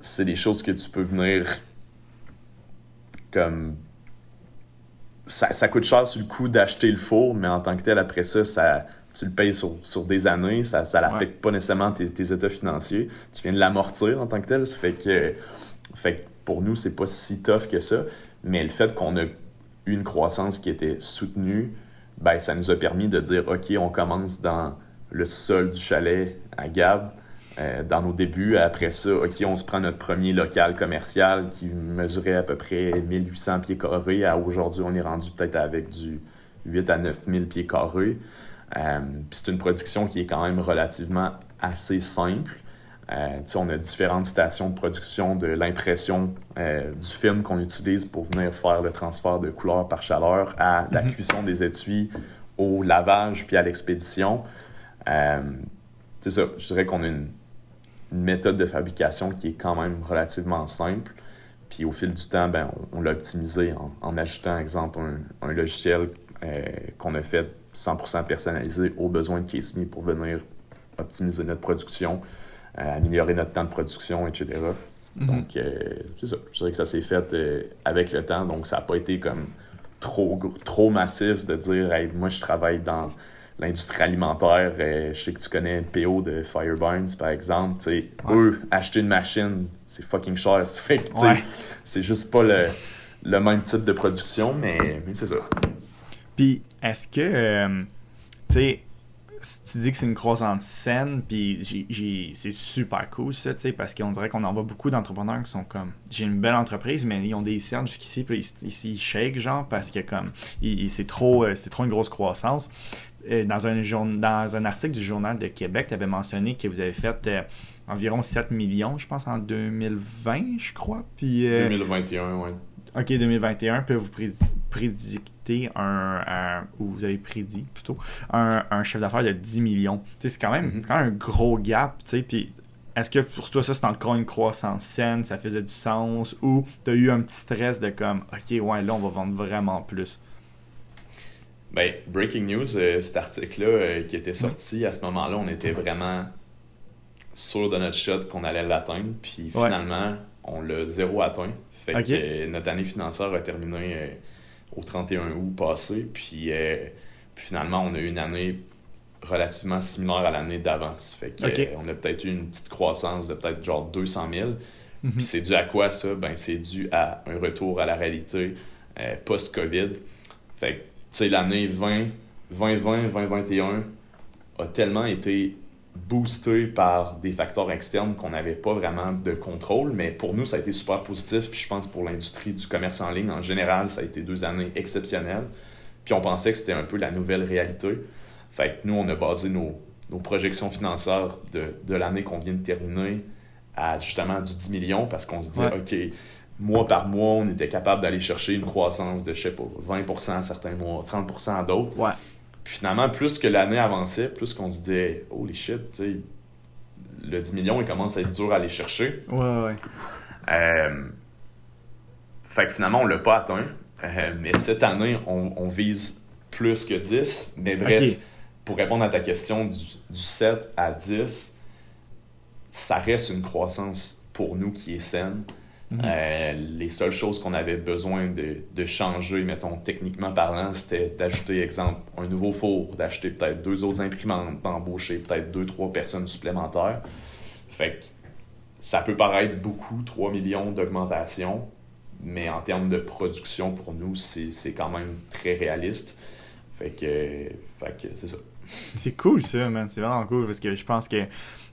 c'est des choses que tu peux venir comme ça, ça coûte cher sur le coup d'acheter le four, mais en tant que tel, après ça, ça tu le payes sur, sur des années, ça ça n'affecte pas nécessairement tes, tes états financiers. Tu viens de l'amortir en tant que tel, ça fait que, fait que pour nous, c'est pas si tough que ça, mais le fait qu'on a eu une croissance qui était soutenue, ben, ça nous a permis de dire, OK, on commence dans le sol du chalet à Gab, euh, dans nos débuts. Après ça, OK, on se prend notre premier local commercial qui mesurait à peu près 1800 pieds carrés. À aujourd'hui, on est rendu peut-être avec du 8 à 9000 pieds carrés. Euh, c'est une production qui est quand même relativement assez simple. Euh, on a différentes stations de production de l'impression euh, du film qu'on utilise pour venir faire le transfert de couleur par chaleur à la cuisson des étuis, au lavage puis à l'expédition. Euh, c'est ça, je dirais qu'on a une, une méthode de fabrication qui est quand même relativement simple. Puis au fil du temps, ben, on, on l'a optimisé en, en ajoutant, exemple, un, un logiciel qu'on a fait 100% personnalisé aux besoins de Case Me pour venir optimiser notre production, euh, améliorer notre temps de production, etc. Donc, euh, c'est ça. Je dirais que ça s'est fait euh, avec le temps. Donc, ça n'a pas été comme trop, trop massif de dire Hey, moi, je travaille dans l'industrie alimentaire. euh, je sais que tu connais PO de Fireburns, par exemple. Tu sais, Eux, acheter une machine, c'est fucking cher. Sais, Ouais. c'est juste pas le, le même type de production, mais, mais c'est ça. Puis, est-ce que, euh, tu sais, tu dis que c'est une croissance saine, puis c'est super cool ça, tu sais, parce qu'on dirait qu'on en voit beaucoup d'entrepreneurs qui sont comme, j'ai une belle entreprise, mais ils ont des cernes jusqu'ici, puis ils, shake, genre, parce que comme, c'est trop, euh, c'est trop une grosse croissance. Euh, Dans un, dans un article du Journal de Québec, tu avais mentionné que vous avez fait environ 7 millions, je pense, en 2020, je crois. Puis, euh, 2021, ouais. OK, 2021, puis vous prédi- prédictez un, un- ou vous avez prédit plutôt, un, un chiffre d'affaires de 10 millions. C'est quand, même- c'est quand même un gros gap, puis est-ce que pour toi, ça, c'est encore une croissance saine, ça faisait du sens, ou tu as eu un petit stress de comme, OK, ouais, là, on va vendre vraiment plus? Ben, breaking news, euh, cet article-là euh, qui était sorti à ce moment-là, on était vraiment sûr de notre shot qu'on allait l'atteindre. Puis Ouais. finalement, on l'a zéro atteint. Fait que euh, notre année financière a terminé euh, au 31 août passé. Puis, euh, puis finalement, on a eu une année relativement similaire à l'année d'avant. Fait que, on a peut-être eu une petite croissance de peut-être genre 200 000. Mhm. Puis c'est dû à quoi ça? Ben, c'est dû à un retour à la réalité euh, post-COVID. Fait que, tu sais, l'année 20, 2020, 2021 a tellement été boosté par des facteurs externes qu'on n'avait pas vraiment de contrôle, mais pour nous, ça a été super positif. Puis je pense pour l'industrie du commerce en ligne en général, ça a été deux années exceptionnelles. Puis on pensait que c'était un peu la nouvelle réalité. Fait que nous, on a basé nos, nos projections financières de, de l'année qu'on vient de terminer à justement du 10 millions parce qu'on se dit, Ouais. OK, mois par mois, on était capable d'aller chercher une croissance de, je sais pas, 20% certains mois, 30% à d'autres. Ouais. Puis finalement, plus que l'année avançait, plus qu'on se disait, holy shit, le 10 millions, il commence à être dur à aller chercher. Ouais, ouais. Euh, fait que finalement, on l'a pas atteint. Euh, mais cette année, on, on vise plus que 10. Mais bref, pour répondre à ta question du, du 7 à 10, ça reste une croissance pour nous qui est saine. Euh, les seules choses qu'on avait besoin de, de changer, mettons, techniquement parlant, c'était d'ajouter, exemple, un nouveau four, d'acheter peut-être deux autres imprimantes, d'embaucher peut-être deux, trois personnes supplémentaires. Fait que ça peut paraître beaucoup, 3 millions d'augmentation, mais en termes de production, pour nous, c'est quand même très réaliste. Fait que, fait que c'est ça. C'est cool ça, man. C'est vraiment cool parce que je pense que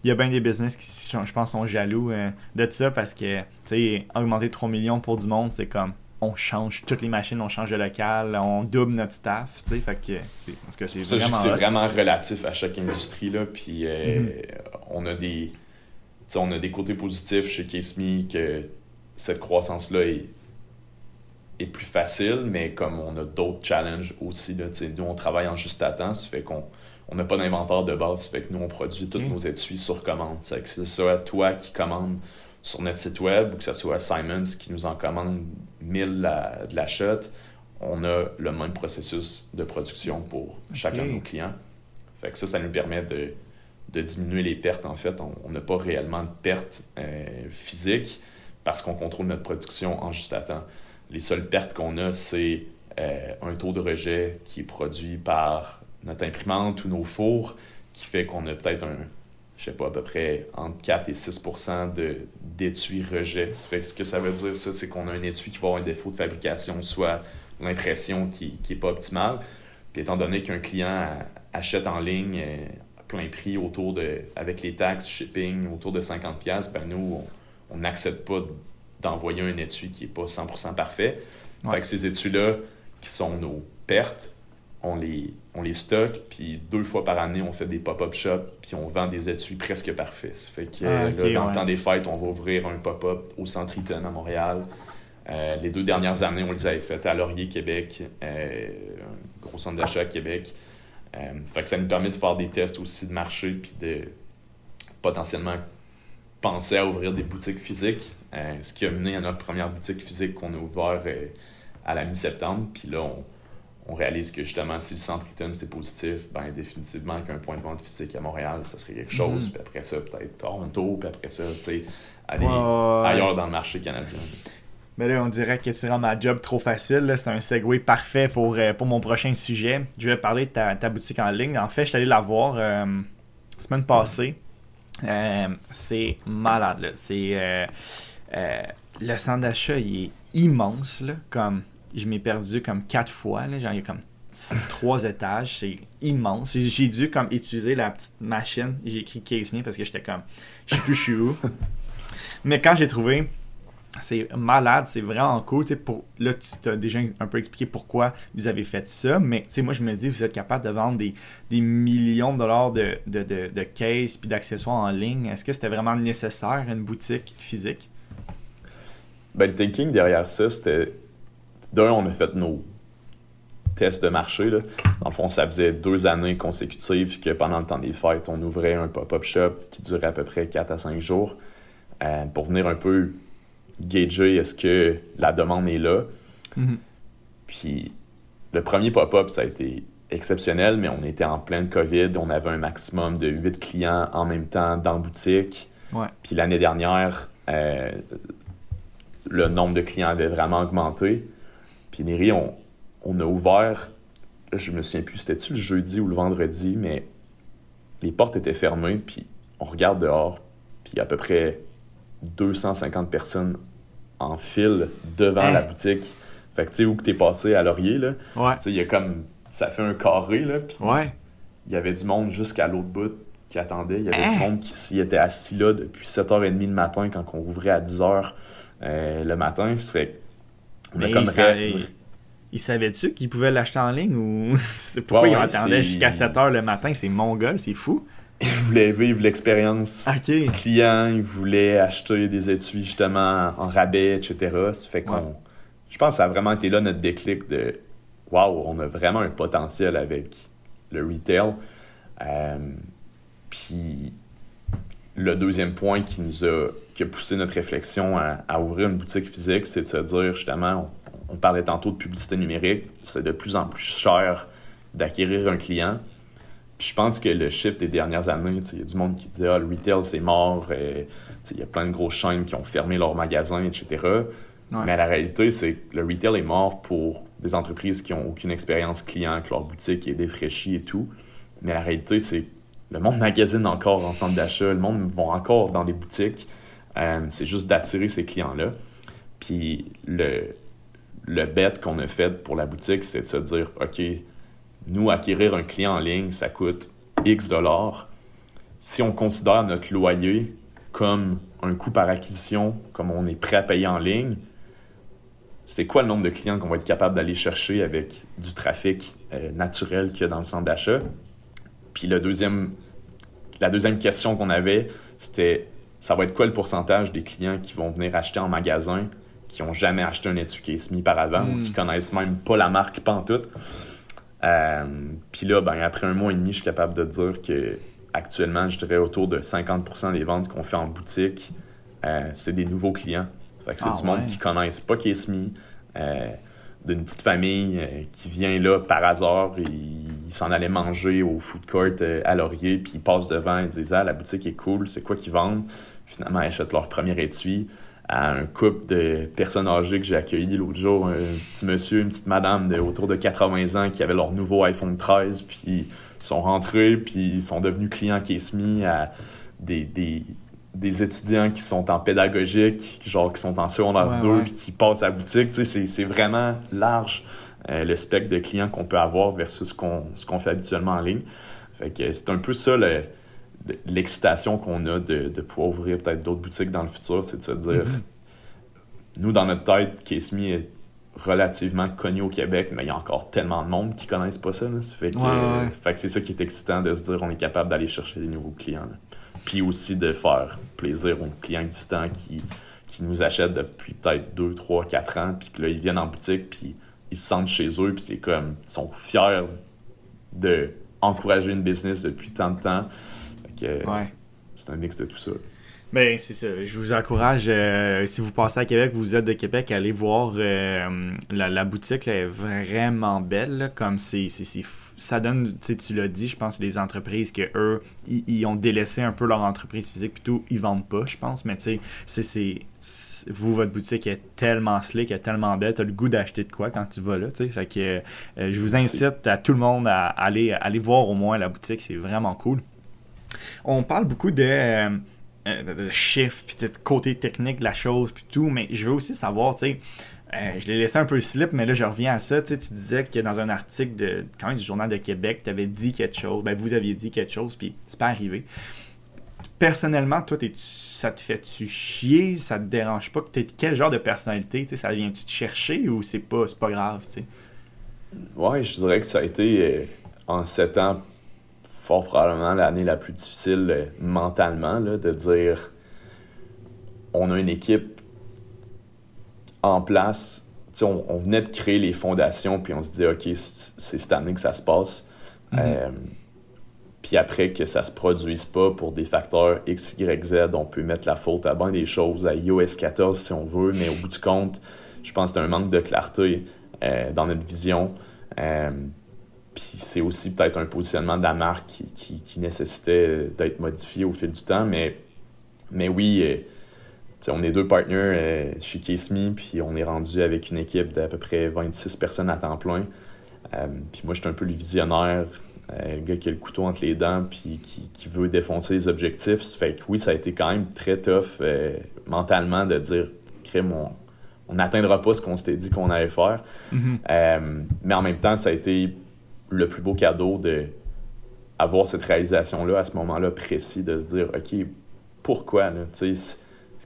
il y a bien des business qui, je pense, sont jaloux euh, de ça parce que, tu sais, augmenter 3 millions pour du monde, c'est comme on change toutes les machines, on change de local, on double notre staff, tu sais, fait que c'est parce que c'est vraiment c'est vraiment relatif à chaque industrie, là, puis euh, Mhm. on a des... on a des côtés positifs chez Case.me que cette croissance-là est, est plus facile, mais comme on a d'autres challenges aussi, là, tu sais, nous on travaille en juste à temps, ça fait qu'on on n'a pas d'inventaire de base, ça fait que nous on produit tous Ok. nos étuis sur commande. Fait que ce soit toi qui commande sur notre site web ou que ce soit Simons qui nous en commande 1000 la- de la shot, on a le même processus de production pour chacun de nos clients. Fait que ça, ça nous permet de, de diminuer les pertes. En fait, on on n'a pas réellement de pertes euh, physiques parce qu'on contrôle notre production en juste à temps. Les seules pertes qu'on a, c'est euh, un taux de rejet qui est produit par notre imprimante ou nos fours qui fait qu'on a peut-être un, je sais pas, à peu près entre 4 et 6 de, d'étui rejet. Ça fait ce que ça veut dire, ça, c'est qu'on a un étui qui va avoir un défaut de fabrication, soit l'impression qui n'est pas optimale. Puis étant donné qu'un client achète en ligne euh, à plein prix autour de, avec les taxes, shipping, autour de 50$, piastres, ben nous, on- n'accepte pas d'envoyer un étui qui n'est pas 100% parfait. Fait que ces étuis-là, qui sont nos pertes, on les, on les stocke, puis deux fois par année, on fait des pop-up shops, puis on vend des étuis presque parfaits. Ça fait que Ah, là, dans ouais. le temps des fêtes, on va ouvrir un pop-up au Centre Eaton à Montréal. Euh, les deux dernières années, on les avait faites à Laurier, Québec, euh, un gros centre d'achat à Québec. Euh, fait que ça nous permet de faire des tests aussi de marché, puis de potentiellement penser à ouvrir des boutiques physiques. Ce qui a mené à notre première boutique physique qu'on a ouvert à la mi-septembre. Puis là, on, on réalise que justement, si le centre Eaton c'est positif, ben définitivement qu'un point de vente physique à Montréal, ça serait quelque chose. Mhm. Puis après ça, peut-être Toronto, puis après ça, tu sais, aller ailleurs dans le marché canadien. Mais là, on dirait que tu rends ma job trop facile. là. C'est un segue parfait pour, euh, pour mon prochain sujet. Je vais parler de ta, ta boutique en ligne. En fait, je suis allé la voir euh, semaine passée. Euh, c'est malade. là. C'est euh, le centre d'achat, il est immense. Là, comme je m'ai perdu comme quatre fois. Là, genre, il y a comme trois étages. C'est immense. J'ai- dû comme utiliser la petite machine. J'ai écrit Case Me parce que j'étais comme, je sais plus je suis où. Mais quand j'ai trouvé c'est malade, c'est vraiment cool. Pour, là, tu t'as déjà un peu expliqué pourquoi vous avez fait ça, mais tu sais, moi, je me dis, vous êtes capable de vendre des, des millions de dollars de, de, de, de cases puis d'accessoires en ligne. Est-ce que c'était vraiment nécessaire, une boutique physique? Ben, le thinking derrière ça, c'était. D'un, on a fait nos tests de marché. Là. Dans le fond, ça faisait deux années consécutives que pendant le temps des fêtes, on ouvrait un pop-up shop qui durait à peu près 4 à 5 jours euh, pour venir un peu gager est-ce que la demande est là. Mhm. Puis le premier pop-up, ça a été exceptionnel, mais on était en pleine COVID. On avait un maximum de 8 clients en même temps dans la boutique. Ouais. Puis l'année dernière, euh, le nombre de clients avait vraiment augmenté. Puis Neri, on, on a ouvert, je me souviens plus, c'était-tu le jeudi ou le vendredi, mais les portes étaient fermées, puis on regarde dehors, puis il y a à peu près 250 personnes en file devant Hein? la boutique. Fait que tu sais, où que t'es passé à Laurier, là, Ouais. tu sais, il y a comme, ça fait un carré, là, puis Ouais. il y avait du monde jusqu'à l'autre bout qui attendait. Il y avait Hein? du monde qui s'y était assis là depuis 7h30 le matin quand on ouvrait à 10h euh, le matin. Fait Mais comme il, il- il savait-tu qu'ils pouvaient l'acheter en ligne ou pourquoi Ouais, attendaient c'est- jusqu'à 7h le matin? C'est mongol, c'est fou. ils voulaient vivre l'expérience Ok. client, ils voulaient acheter des étuis justement en rabais, etc. Ça fait qu'on. Ouais. Je pense que ça a vraiment été là notre déclic de Waouh, on a vraiment un potentiel avec le retail. Euh, Puis le deuxième point qui nous a, qui a poussé notre réflexion à, à ouvrir une boutique physique, c'est de se dire justement, on, on parlait tantôt de publicité numérique, c'est de plus en plus cher d'acquérir un client. Puis je pense que le chiffre des dernières années, il y a du monde qui disait ah, le retail c'est mort, euh, il y a plein de grosses chaînes qui ont fermé leurs magasins, etc. Ouais. Mais la réalité, c'est que le retail est mort pour des entreprises qui n'ont aucune expérience client, que leur boutique est défraîchie et tout. Mais la réalité, c'est que le monde magasine encore en centre d'achat, le monde va encore dans des boutiques. Euh, c'est juste d'attirer ces clients-là. Puis le, le bet qu'on a fait pour la boutique, c'est de se dire, OK, nous, acquérir un client en ligne, ça coûte X dollars. Si on considère notre loyer comme un coût par acquisition, comme on est prêt à payer en ligne, c'est quoi le nombre de clients qu'on va être capable d'aller chercher avec du trafic euh, naturel qu'il y a dans le centre d'achat? Puis le deuxième, la deuxième question qu'on avait, c'était ça va être quoi le pourcentage des clients qui vont venir acheter en magasin, qui n'ont jamais acheté un étui Mi par avant, ou qui connaissent même pas la marque pantoute? Euh, puis là, ben, après un mois et demi, je suis capable de dire que actuellement, je dirais autour de 50% des ventes qu'on fait en boutique, euh, c'est des nouveaux clients. Fait que c'est Ah du monde ouais. qui connaissent pas Kesmi, euh, d'une petite famille euh, qui vient là par hasard et il s'en allait manger au food court euh, à Laurier, puis ils passent devant et disent Ah, la boutique est cool, c'est quoi qu'ils vendent? Finalement, ils achètent leur premier étui à un couple de personnes âgées que j'ai accueilli l'autre jour, un petit monsieur, une petite madame de autour de 80 ans qui avait leur nouveau iPhone 13, puis ils sont rentrés, puis ils sont devenus clients Kesmi à des, des, des étudiants qui sont en pédagogique, genre qui sont en secondaire Ouais, 2, ouais. puis qui passent à la boutique. Tu sais, c'est- c'est vraiment large euh, le spectre de clients qu'on peut avoir versus ce qu'on fait habituellement en ligne. Fait que c'est un peu ça le- l'excitation qu'on a de, de pouvoir ouvrir peut-être d'autres boutiques dans le futur, c'est de se dire, nous dans notre tête, Case Me est relativement connu au Québec, mais il y a encore tellement de monde qui connaissent pas ça. là. Ça fait que, Ouais, ouais. fait que c'est ça qui est excitant de se dire on est capable d'aller chercher des nouveaux clients. là. Puis aussi de faire plaisir aux clients existants qui, qui nous achètent depuis peut-être 2, 3, 4 ans, puis que là, ils viennent en boutique, puis ils se sentent chez eux, puis c'est comme, ils sont fiers de encourager une business depuis tant de temps. Fait que, Ouais. C'est un mix de tout ça. Ben, c'est ça. Je vous encourage, euh, si vous passez à Québec, vous êtes de Québec, allez voir euh, la, la boutique, là, est vraiment belle. là, comme c'est, c'est, c'est fou. ça donne, tu l'as dit, je pense, les entreprises que eux, ils, ont délaissé un peu leur entreprise physique, plutôt, ils vendent pas, je pense. Mais tu sais, c'est, vous, votre boutique est tellement slick, elle est tellement belle, tu as le goût d'acheter de quoi quand tu vas là, tu sais. Fait que euh, je vous incite à tout le monde à aller, aller voir au moins la boutique, c'est vraiment cool. On parle beaucoup de, euh, de, de chiffres, puis de côté technique de la chose, puis tout, mais je veux aussi savoir, tu sais, euh, je l'ai laissé un peu slip, mais là, je reviens à ça. Tu sais, tu disais que dans un article de, quand même du Journal de Québec, tu avais dit quelque chose, ben, vous aviez dit quelque chose, puis c'est pas arrivé. Personnellement, toi, ça te fait-tu chier? Ça te dérange pas? que T'es quel genre de personnalité? Tu sais, ça vient-tu te chercher ou c'est pas, pas grave? tu sais? Ouais, je dirais que ça a été euh, en sept ans fort probablement l'année la plus difficile euh, mentalement, là, de dire on a une équipe en place. On, on venait de créer les fondations, puis on se dit OK, c'est cette année que ça se passe. Euh, puis après que ça se produise pas pour des facteurs X, Y, Z, on peut mettre la faute à bien des choses, à iOS 14 si on veut, mais au bout du compte, je pense que c'est un manque de clarté euh, dans notre vision. Euh, puis c'est aussi peut-être un positionnement de la marque qui, qui- qui nécessitait d'être modifié au fil du temps. Mais, mais oui, euh, on est deux partenaires euh, chez Case Me, puis on est rendu avec une équipe d'à peu près 26 personnes à temps plein. Euh, puis moi, je suis un peu le visionnaire, le gars qui a le couteau entre les dents, puis qui, qui veut défoncer les objectifs. Fait que oui, ça a été quand même très tough mentalement de dire, crème, on on n'atteindra pas ce qu'on s'était dit qu'on allait faire. Euh, mais en même temps, ça a été le plus beau cadeau de avoir cette réalisation-là à ce moment-là précis, de se dire, OK, pourquoi?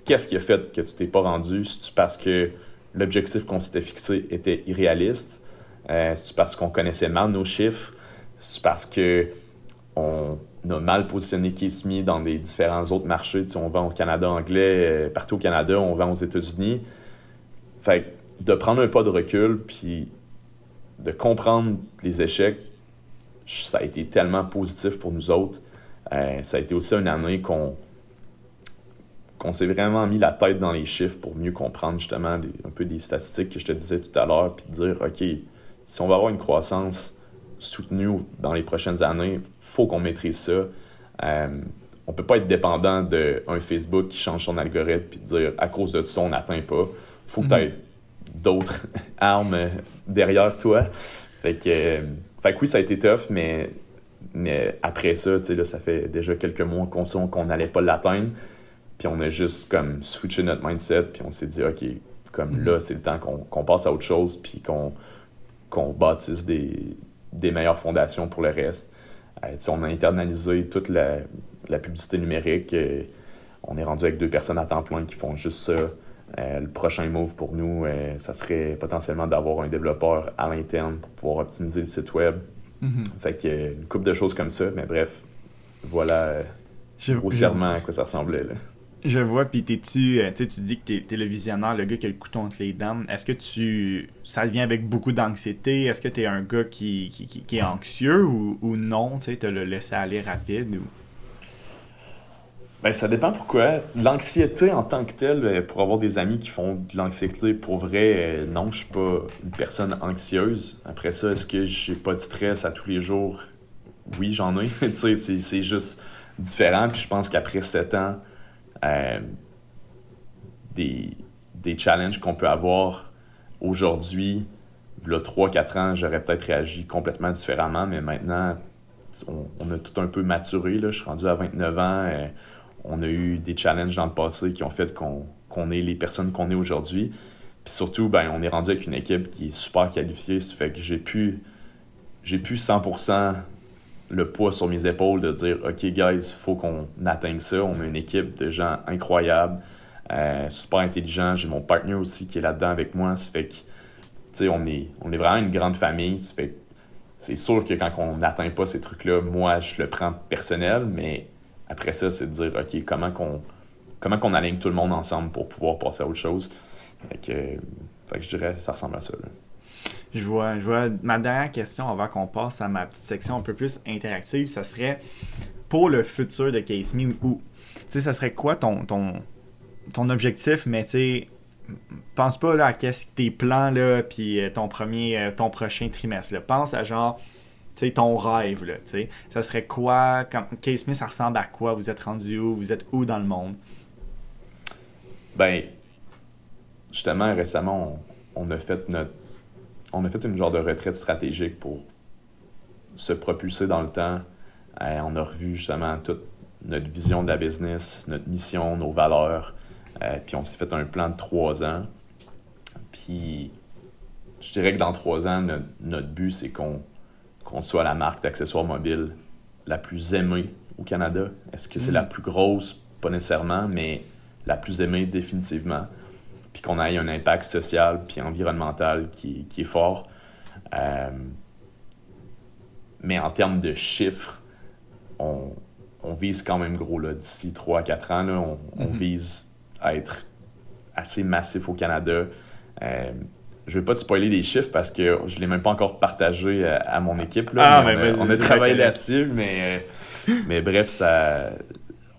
Qu'est-ce qui a fait que tu t'es pas rendu? C'est-tu parce que l'objectif qu'on s'était fixé était irréaliste? Euh, C'est-tu parce qu'on connaissait mal nos chiffres? C'est parce que on a mal positionné Kiss dans des différents autres marchés? Tu sais, on vend au Canada anglais, euh, partout au Canada, on vend aux États-Unis. Fait de prendre un pas de recul, puis de comprendre les échecs, ça a été tellement positif pour nous autres. Euh, ça a été aussi une année qu'on qu'on s'est vraiment mis la tête dans les chiffres pour mieux comprendre justement les- un peu les statistiques que je te disais tout à l'heure, puis de dire, OK, si on va avoir une croissance soutenue dans les prochaines années, faut qu'on maîtrise ça. Euh, on peut pas être dépendant d'un Facebook qui change son algorithme puis dire à cause de ça on n'atteint pas. Faut que tu aies d'autres armes derrière toi. Fait que, euh, fait que oui, ça a été tough, mais, mais après ça, tu sais, là, ça fait déjà quelques mois qu'on sait qu'on n'allait pas l'atteindre. Puis on a juste comme switché notre mindset, puis on s'est dit, OK, comme là, c'est le temps qu'on passe à autre chose, puis qu'on qu'on bâtisse des, des meilleures fondations pour le reste. Euh, on a internalisé toute la, la publicité numérique. Euh, on est rendu avec deux personnes à temps plein qui font juste ça. Euh, le prochain move pour nous, ça serait potentiellement d'avoir un développeur à l'interne pour pouvoir optimiser le site web. Mm-hmm. Fait que une couple de choses comme ça, mais bref, voilà grossièrement à quoi ça ressemblait. Là. Je vois, puis t'es-tu, euh, tu dis que t'es es le visionnaire, le gars qui a le couteau entre les dents. Est-ce que tu, ça vient avec beaucoup d'anxiété? Est-ce que t'es un gars qui, qui, est anxieux ou, ou non? Tu sais, le laisser aller rapide ou... Ben, ça dépend pourquoi. L'anxiété en tant que telle, euh, pour avoir des amis qui font de l'anxiété, pour vrai, euh, non, je suis pas une personne anxieuse. Après ça, est-ce que j'ai pas de stress à tous les jours? Oui, j'en ai. sais, c'est juste différent. Puis je pense qu'après sept ans, euh, des, des challenges qu'on peut avoir aujourd'hui, a 3-4 ans, j'aurais peut-être réagi complètement différemment, mais maintenant, on, a tout un peu maturé. Là. Je suis rendu à 29 ans. Euh, on a eu des challenges dans le passé qui ont fait qu'on est les personnes qu'on est aujourd'hui. Puis surtout, ben, on est rendu avec une équipe qui est super qualifiée. Ça fait que j'ai pu, j'ai pu 100% le poids sur mes épaules de dire OK, guys, faut qu'on atteigne ça. On a une équipe de gens incroyables, euh, super intelligents. J'ai mon partenaire aussi qui est là-dedans avec moi. Ça fait que, on est, on est vraiment une grande famille. Ça fait c'est sûr que quand on n'atteint pas ces trucs-là, moi, je le prends personnel, mais après ça, c'est de dire OK, comment qu'on comment qu'on aligne tout le monde ensemble pour pouvoir passer à autre chose? Fait que, fait que je dirais ça ressemble à ça. Je vois, je vois. Ma dernière question avant qu'on passe à ma petite section un peu plus interactive, ça serait pour le futur de Case Me ou, tu sais, ça serait quoi ton, ton, ton objectif, mais tu sais, pense pas là, à qu'est-ce tes plans là, puis euh, ton premier, euh, ton prochain trimestre. Là. Pense à genre, sais, ton rêve là, tu sais. Ça serait quoi, quand, Case Me, ça ressemble à quoi? Vous êtes rendu où? Vous êtes où dans le monde? Ben, justement, récemment, on a fait notre on a fait une genre de retraite stratégique pour se propulser dans le temps. Euh, on a revu justement toute notre vision de la business, notre mission, nos valeurs. Euh, puis on s'est fait un plan de trois ans. Puis je dirais que dans trois ans, notre, but, c'est qu'on soit la marque d'accessoires mobiles la plus aimée au Canada. Est-ce que c'est la mm. plus grosse? Pas nécessairement, mais la plus aimée définitivement puis qu'on ait un impact social puis environnemental qui, qui est fort. Euh, mais en termes de chiffres, on, on, vise quand même gros. D'ici 3 à 4 ans, là, on, on, mm-hmm. vise à être assez massif au Canada. Euh, je ne vais pas te spoiler les chiffres parce que je ne l'ai même pas encore partagé à, mon équipe. Là, ah, mais on, a, travaillé là-dessus, mais, mais bref, ça,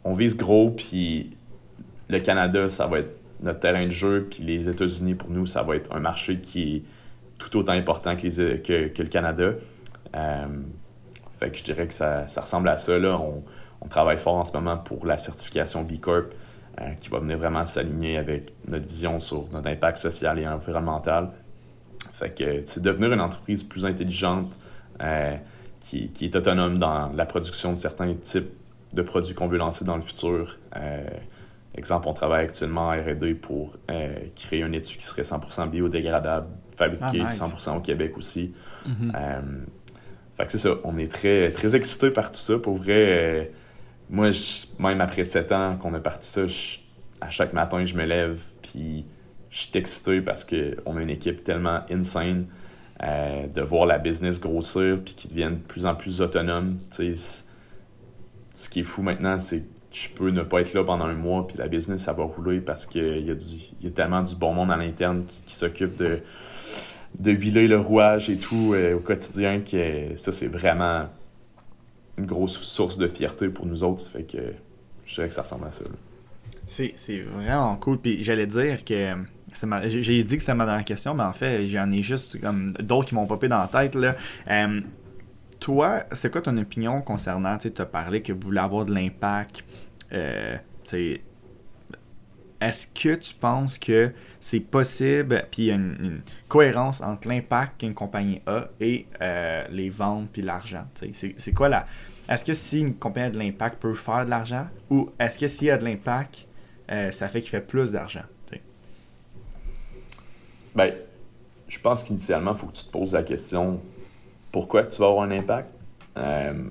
on vise gros. Puis le Canada, ça va être notre terrain de jeu, puis les États-Unis, pour nous, ça va être un marché qui est tout autant important que, les, que, que le Canada. Euh, fait que je dirais que ça, ça ressemble à ça. Là. On, on, travaille fort en ce moment pour la certification B Corp, euh, qui va venir vraiment s'aligner avec notre vision sur notre impact social et environnemental. Fait que c'est devenir une entreprise plus intelligente, euh, qui, qui, est autonome dans la production de certains types de produits qu'on veut lancer dans le futur. Exemple, on travaille actuellement en R&D pour euh, créer un étui qui serait 100% biodégradable, fabriqué 100% ah, au Québec aussi. Euh, fait que c'est ça, on est très, très excités par tout ça. Pour vrai, euh, moi, même après 7 ans qu'on a parti ça, à chaque matin, je me lève, puis je suis excité parce qu'on a une équipe tellement insane. de voir la business grossir puis qu'ils deviennent de plus en plus autonomes. Ce qui est fou maintenant, c'est je peux ne pas être là pendant un mois, puis la business, ça va rouler parce qu'il y, a y a tellement du bon monde à l'interne qui, s'occupe de, de huiler le rouage et tout euh, au quotidien que ça, c'est vraiment une grosse source de fierté pour nous autres. fait que je dirais que ça ressemble à ça. C'est vraiment cool. Puis j'allais dire que. J'ai dit que c'était ma dernière question, mais en fait, j'en ai juste d'autres qui m'ont popé dans la tête. Là. Euh, toi, c'est quoi ton opinion concernant, tu as parlé que vous voulez avoir de l'impact. Euh, est-ce que tu penses que c'est possible, puis il y a une, cohérence entre l'impact qu'une compagnie a et euh, les ventes puis l'argent? C'est quoi la. Est-ce que si une compagnie a de l'impact peut faire de l'argent? Ou est-ce que s'il y a de l'impact, euh, ça fait qu'il fait plus d'argent? Ben, je pense qu'initialement, il faut que tu te poses la question pourquoi tu vas avoir un impact? Euh,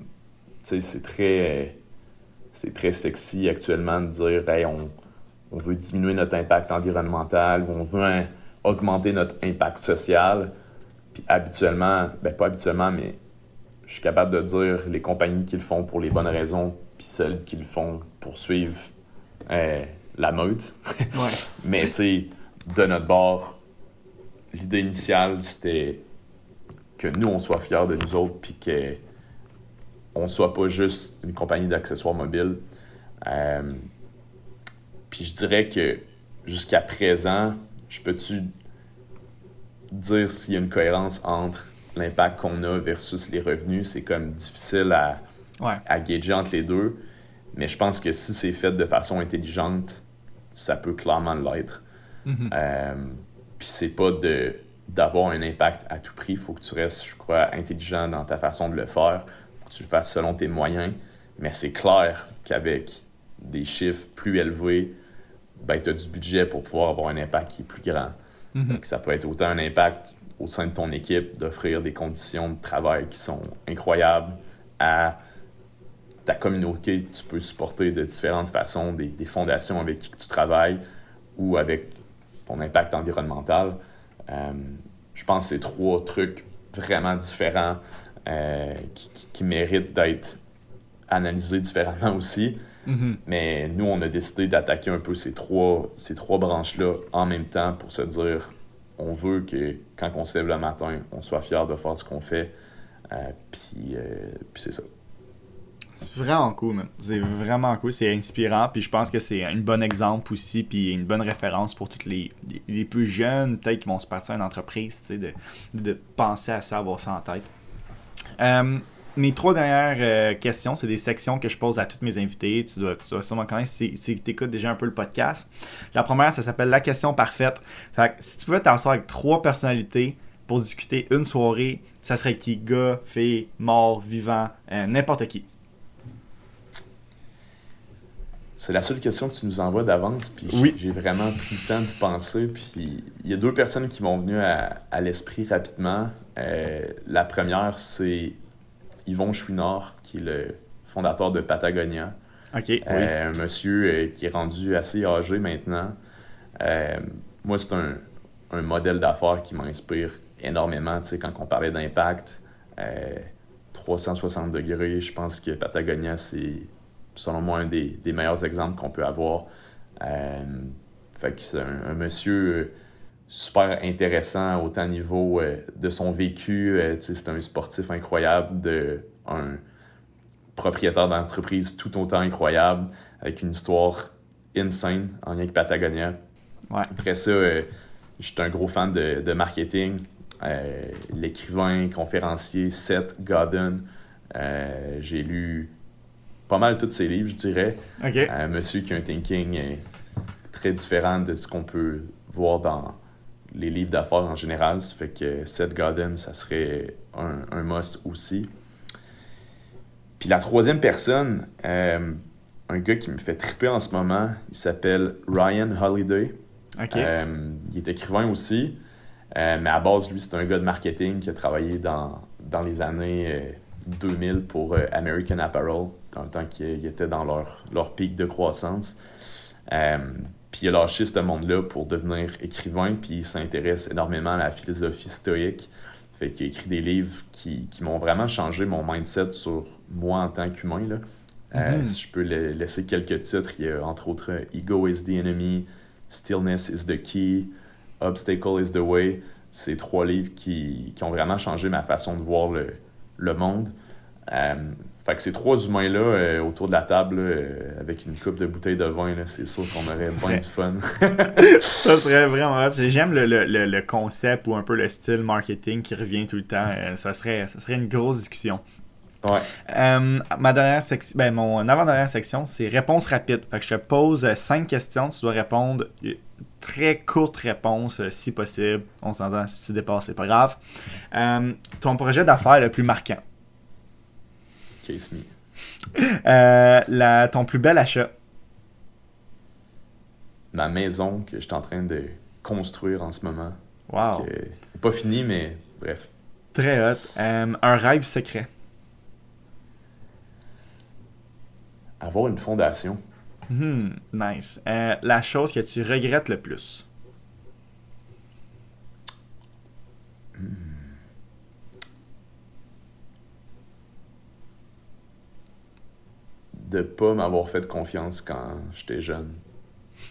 c'est très, c'est très sexy actuellement de dire hey, on, on, veut diminuer notre impact environnemental ou on veut augmenter notre impact social. Puis habituellement, ben pas habituellement, mais je suis capable de dire les compagnies qui le font pour les bonnes raisons, puis celles qui le font pour suivre euh, la meute. mais tu sais, de notre bord, l'idée initiale, c'était que nous, on soit fiers de nous autres, puis que on soit pas juste une compagnie d'accessoires mobiles. Euh, puis je dirais que jusqu'à présent, je peux-tu dire s'il y a une cohérence entre l'impact qu'on a versus les revenus, c'est comme difficile à, à gager entre les deux. Mais je pense que si c'est fait de façon intelligente, ça peut clairement l'être. Euh, puis c'est pas de d'avoir un impact à tout prix. Il faut que tu restes, je crois, intelligent dans ta façon de le faire. faut que tu le fasses selon tes moyens. Mais c'est clair qu'avec des chiffres plus élevés, ben, tu as du budget pour pouvoir avoir un impact qui est plus grand. Mm-hmm. ça peut être autant un impact au sein de ton équipe, d'offrir des conditions de travail qui sont incroyables à ta communauté que tu peux supporter de différentes façons, des, fondations avec qui tu travailles ou avec ton impact environnemental. Euh, je pense que c'est trois trucs vraiment différents euh, qui, méritent d'être analysés différemment aussi. Mm-hmm. Mais nous, on a décidé d'attaquer un peu ces trois, ces trois branches-là en même temps pour se dire on veut que quand on se lève le matin, on soit fier de faire ce qu'on fait. Euh, puis, puis c'est ça. Vraiment cool, C'est vraiment cool, c'est inspirant, puis je pense que c'est un bon exemple aussi, puis une bonne référence pour tous les, les, plus jeunes, peut-être qui vont se partir à une entreprise, de, de, penser à ça, avoir ça en tête. Euh, mes trois dernières euh, questions, c'est des sections que je pose à tous mes invités. Tu dois, tu dois sûrement connaître si, si tu écoutes déjà un peu le podcast. La première, ça s'appelle La question parfaite. Fait que si tu pouvais t'asseoir avec trois personnalités pour discuter une soirée, ça serait qui? Gars, fille, mort, vivant, euh, n'importe qui. C'est la seule question que tu nous envoies d'avance, puis j'ai vraiment pris le temps d'y penser. Puis il y a deux personnes qui m'ont venu à, l'esprit rapidement. Euh, la première, c'est Yvon Chouinard, qui est le fondateur de Patagonia. Euh, un monsieur euh, qui est rendu assez âgé maintenant. moi, c'est un, un, modèle d'affaires qui m'inspire énormément. Tu sais, quand on parlait d'impact, 360 degrés, je pense que Patagonia, c'est selon moi, un des, meilleurs exemples qu'on peut avoir. Euh, fait que c'est un, monsieur euh, super intéressant, autant au niveau euh, de son vécu. c'est un sportif incroyable, de, un propriétaire d'entreprise tout autant incroyable, avec une histoire insane en lien avec Patagonia. Après ça, j'étais un gros fan de, marketing. L'écrivain, conférencier Seth Godin. J'ai lu pas mal tous ses livres, je dirais. Un monsieur qui a un thinking euh, très différent de ce qu'on peut voir dans les livres d'affaires en général. Ça fait que Seth Godin, ça serait un, must aussi. Puis la troisième personne, euh, un gars qui me fait triper en ce moment, il s'appelle Ryan Holiday. Euh, il est écrivain aussi, mais à base, lui, c'est un gars de marketing qui a travaillé dans, dans les années 2000 pour American Apparel dans le temps qu'ils étaient dans leur, leur pic de croissance. Euh, puis il a lâché ce monde-là pour devenir écrivain, puis il s'intéresse énormément à la philosophie stoïque. Fait qu'il a écrit des livres qui, qui m'ont vraiment changé mon mindset sur moi en tant qu'humain. Là. Euh, mhm. si je peux laisser quelques titres, il y a entre autres Ego is the enemy, Stillness is the key, Obstacle is the way. C'est trois livres qui, qui, ont vraiment changé ma façon de voir le, le monde. Euh, fait que ces trois humains-là euh, autour de la table, euh, avec une coupe de bouteille de vin, c'est sûr qu'on aurait bien du fun. ça serait vraiment J'aime le, le, le, concept ou un peu le style marketing qui revient tout le temps. ça, serait, ça serait une grosse discussion. Ouais. ma dernière section, ben, mon avant-dernière section, c'est réponse rapide. Fait que je te pose cinq questions, tu dois répondre très courte réponse si possible. On s'entend, si tu dépasses, c'est pas grave. ton projet d'affaires le plus marquant. Case me. Euh, la, ton plus bel achat? Ma maison que je suis en train de construire en ce moment. Wow. pas fini, mais bref. Très hot. Euh, un rêve secret. Avoir une fondation. Hmm, nice. Euh, la chose que tu regrettes le plus. De pas m'avoir fait confiance quand j'étais jeune.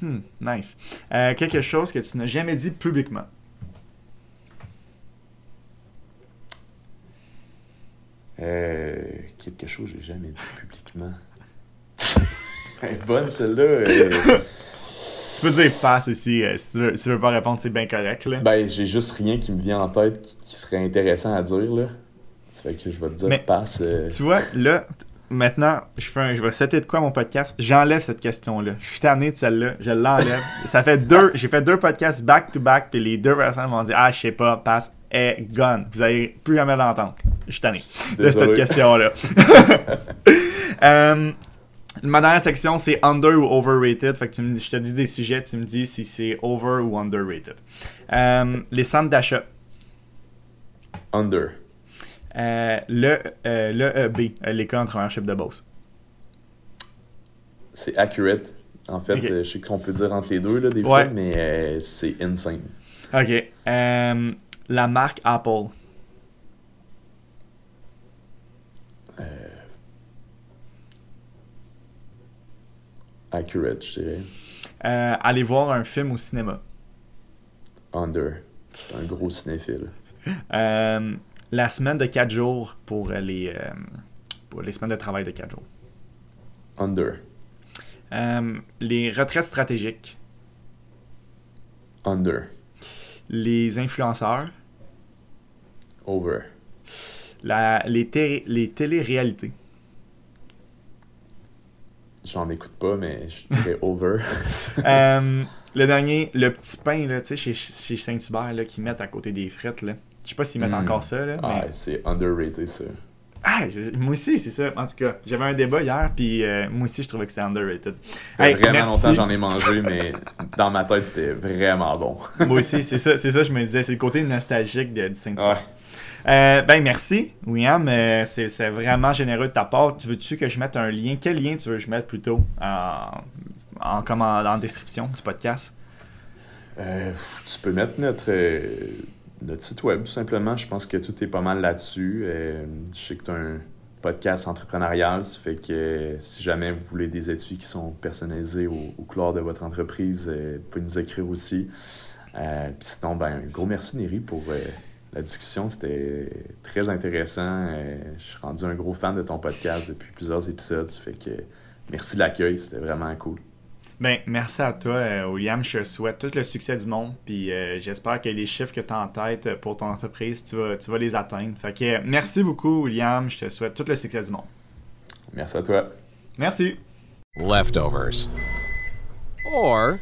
Hmm, nice. Euh, quelque chose que tu n'as jamais dit publiquement. Euh, quelque chose que j'ai jamais dit publiquement. Bonne celle-là. euh. Tu peux dire passe aussi. si, tu veux, si tu veux pas répondre, c'est bien correct. Là. Ben, j'ai juste rien qui me vient en tête qui, qui serait intéressant à dire, là. Ça fait que je vais te dire, Mais- passe. Tu vois, là, maintenant, je, fais un- je vais setter de quoi mon podcast. J'enlève cette question-là. Je suis tanné de celle-là. Je l'enlève. Ça fait deux. J'ai fait deux podcasts back-to-back, puis les deux personnes m'ont dit Ah, je sais pas, passe, est gone. Vous allez plus jamais l'entendre. Je suis tanné de cette question-là. Euh, ma dernière section, c'est under ou overrated. Fait que tu me dis, je te dis des sujets, tu me dis si c'est over ou underrated. Euh, les centres d'achat. Under. Euh, le, euh, le EB, euh, l'école entrepreneurship de Beauce. C'est accurate. En fait, je sais qu'on peut dire entre les deux, là, des Ouais. fois, mais c'est insane. Ok. La marque Apple. Accurate, je dirais. Euh, aller voir un film au cinéma. Under. Un gros cinéphile. Euh, la semaine de 4 jours pour euh, les, euh, pour les semaines de travail de 4 jours. Under. Euh, les retraites stratégiques. Under. Les influenceurs. Over. La, les, té- les télé-réalités. J'en écoute pas, mais je dirais over. Euh, le dernier, le petit pain là, chez, chez Saint-Hubert qu'ils mettent à côté des frites. Là. Je sais pas s'ils mettent Hmm. encore ça. Là, Ah, c'est underrated, ça. Ah, je- moi aussi, c'est ça. En tout cas, j'avais un débat hier, puis euh, moi aussi, je trouvais que c'était underrated. Hey, vraiment merci. longtemps j'en ai mangé, mais dans ma tête, c'était vraiment bon. Moi aussi, c'est ça, c'est ça, je me disais. C'est le côté nostalgique de- du Saint-Hubert. Ouais. Euh, ben, merci, William. Euh, c'est c'est vraiment généreux de ta part. Tu veux-tu que je mette un lien? Quel lien tu veux que je mette plutôt en, en, comme en, en description du podcast? Euh, tu peux mettre notre, notre site web, tout simplement. Je pense que tout est pas mal là-dessus. Euh, je sais que tu as un podcast entrepreneurial, ça fait que euh, si jamais vous voulez des études qui sont personnalisés au, au de votre entreprise, euh, vous pouvez nous écrire aussi. Puis sinon, ben, un gros merci, Néry, pour la discussion. C'était très intéressant. Je suis rendu un gros fan de ton podcast depuis plusieurs épisodes. Ça fait que merci de l'accueil. C'était vraiment cool. Ben, merci à toi, euh, William. Je te souhaite tout le succès du monde. Puis euh, j'espère que les chiffres que tu as en tête pour ton entreprise, tu vas, tu vas les atteindre. Fait que euh, merci beaucoup, William. Je te souhaite tout le succès du monde. Merci à toi. Merci. leftovers, or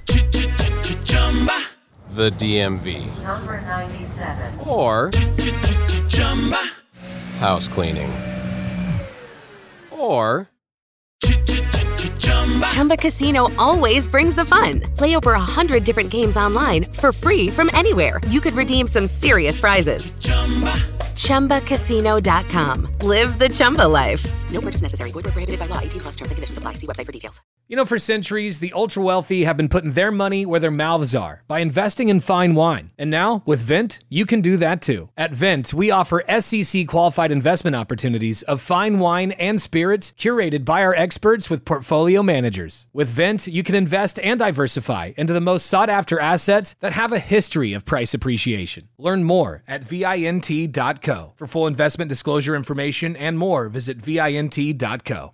the DMV, Number 97. or house cleaning, or Chumba Casino always brings the fun. Play over a hundred different games online for free from anywhere. You could redeem some serious prizes. ChumbaCasino.com. Live the Chumba life. No purchase necessary. Void where prohibited by law. 18 plus terms and conditions apply. See website for details. You know, for centuries, the ultra wealthy have been putting their money where their mouths are by investing in fine wine. And now, with Vint, you can do that too. At Vint, we offer SEC qualified investment opportunities of fine wine and spirits curated by our experts with portfolio managers. With Vint, you can invest and diversify into the most sought after assets that have a history of price appreciation. Learn more at VINT.co. For full investment disclosure information and more, visit VINT.co.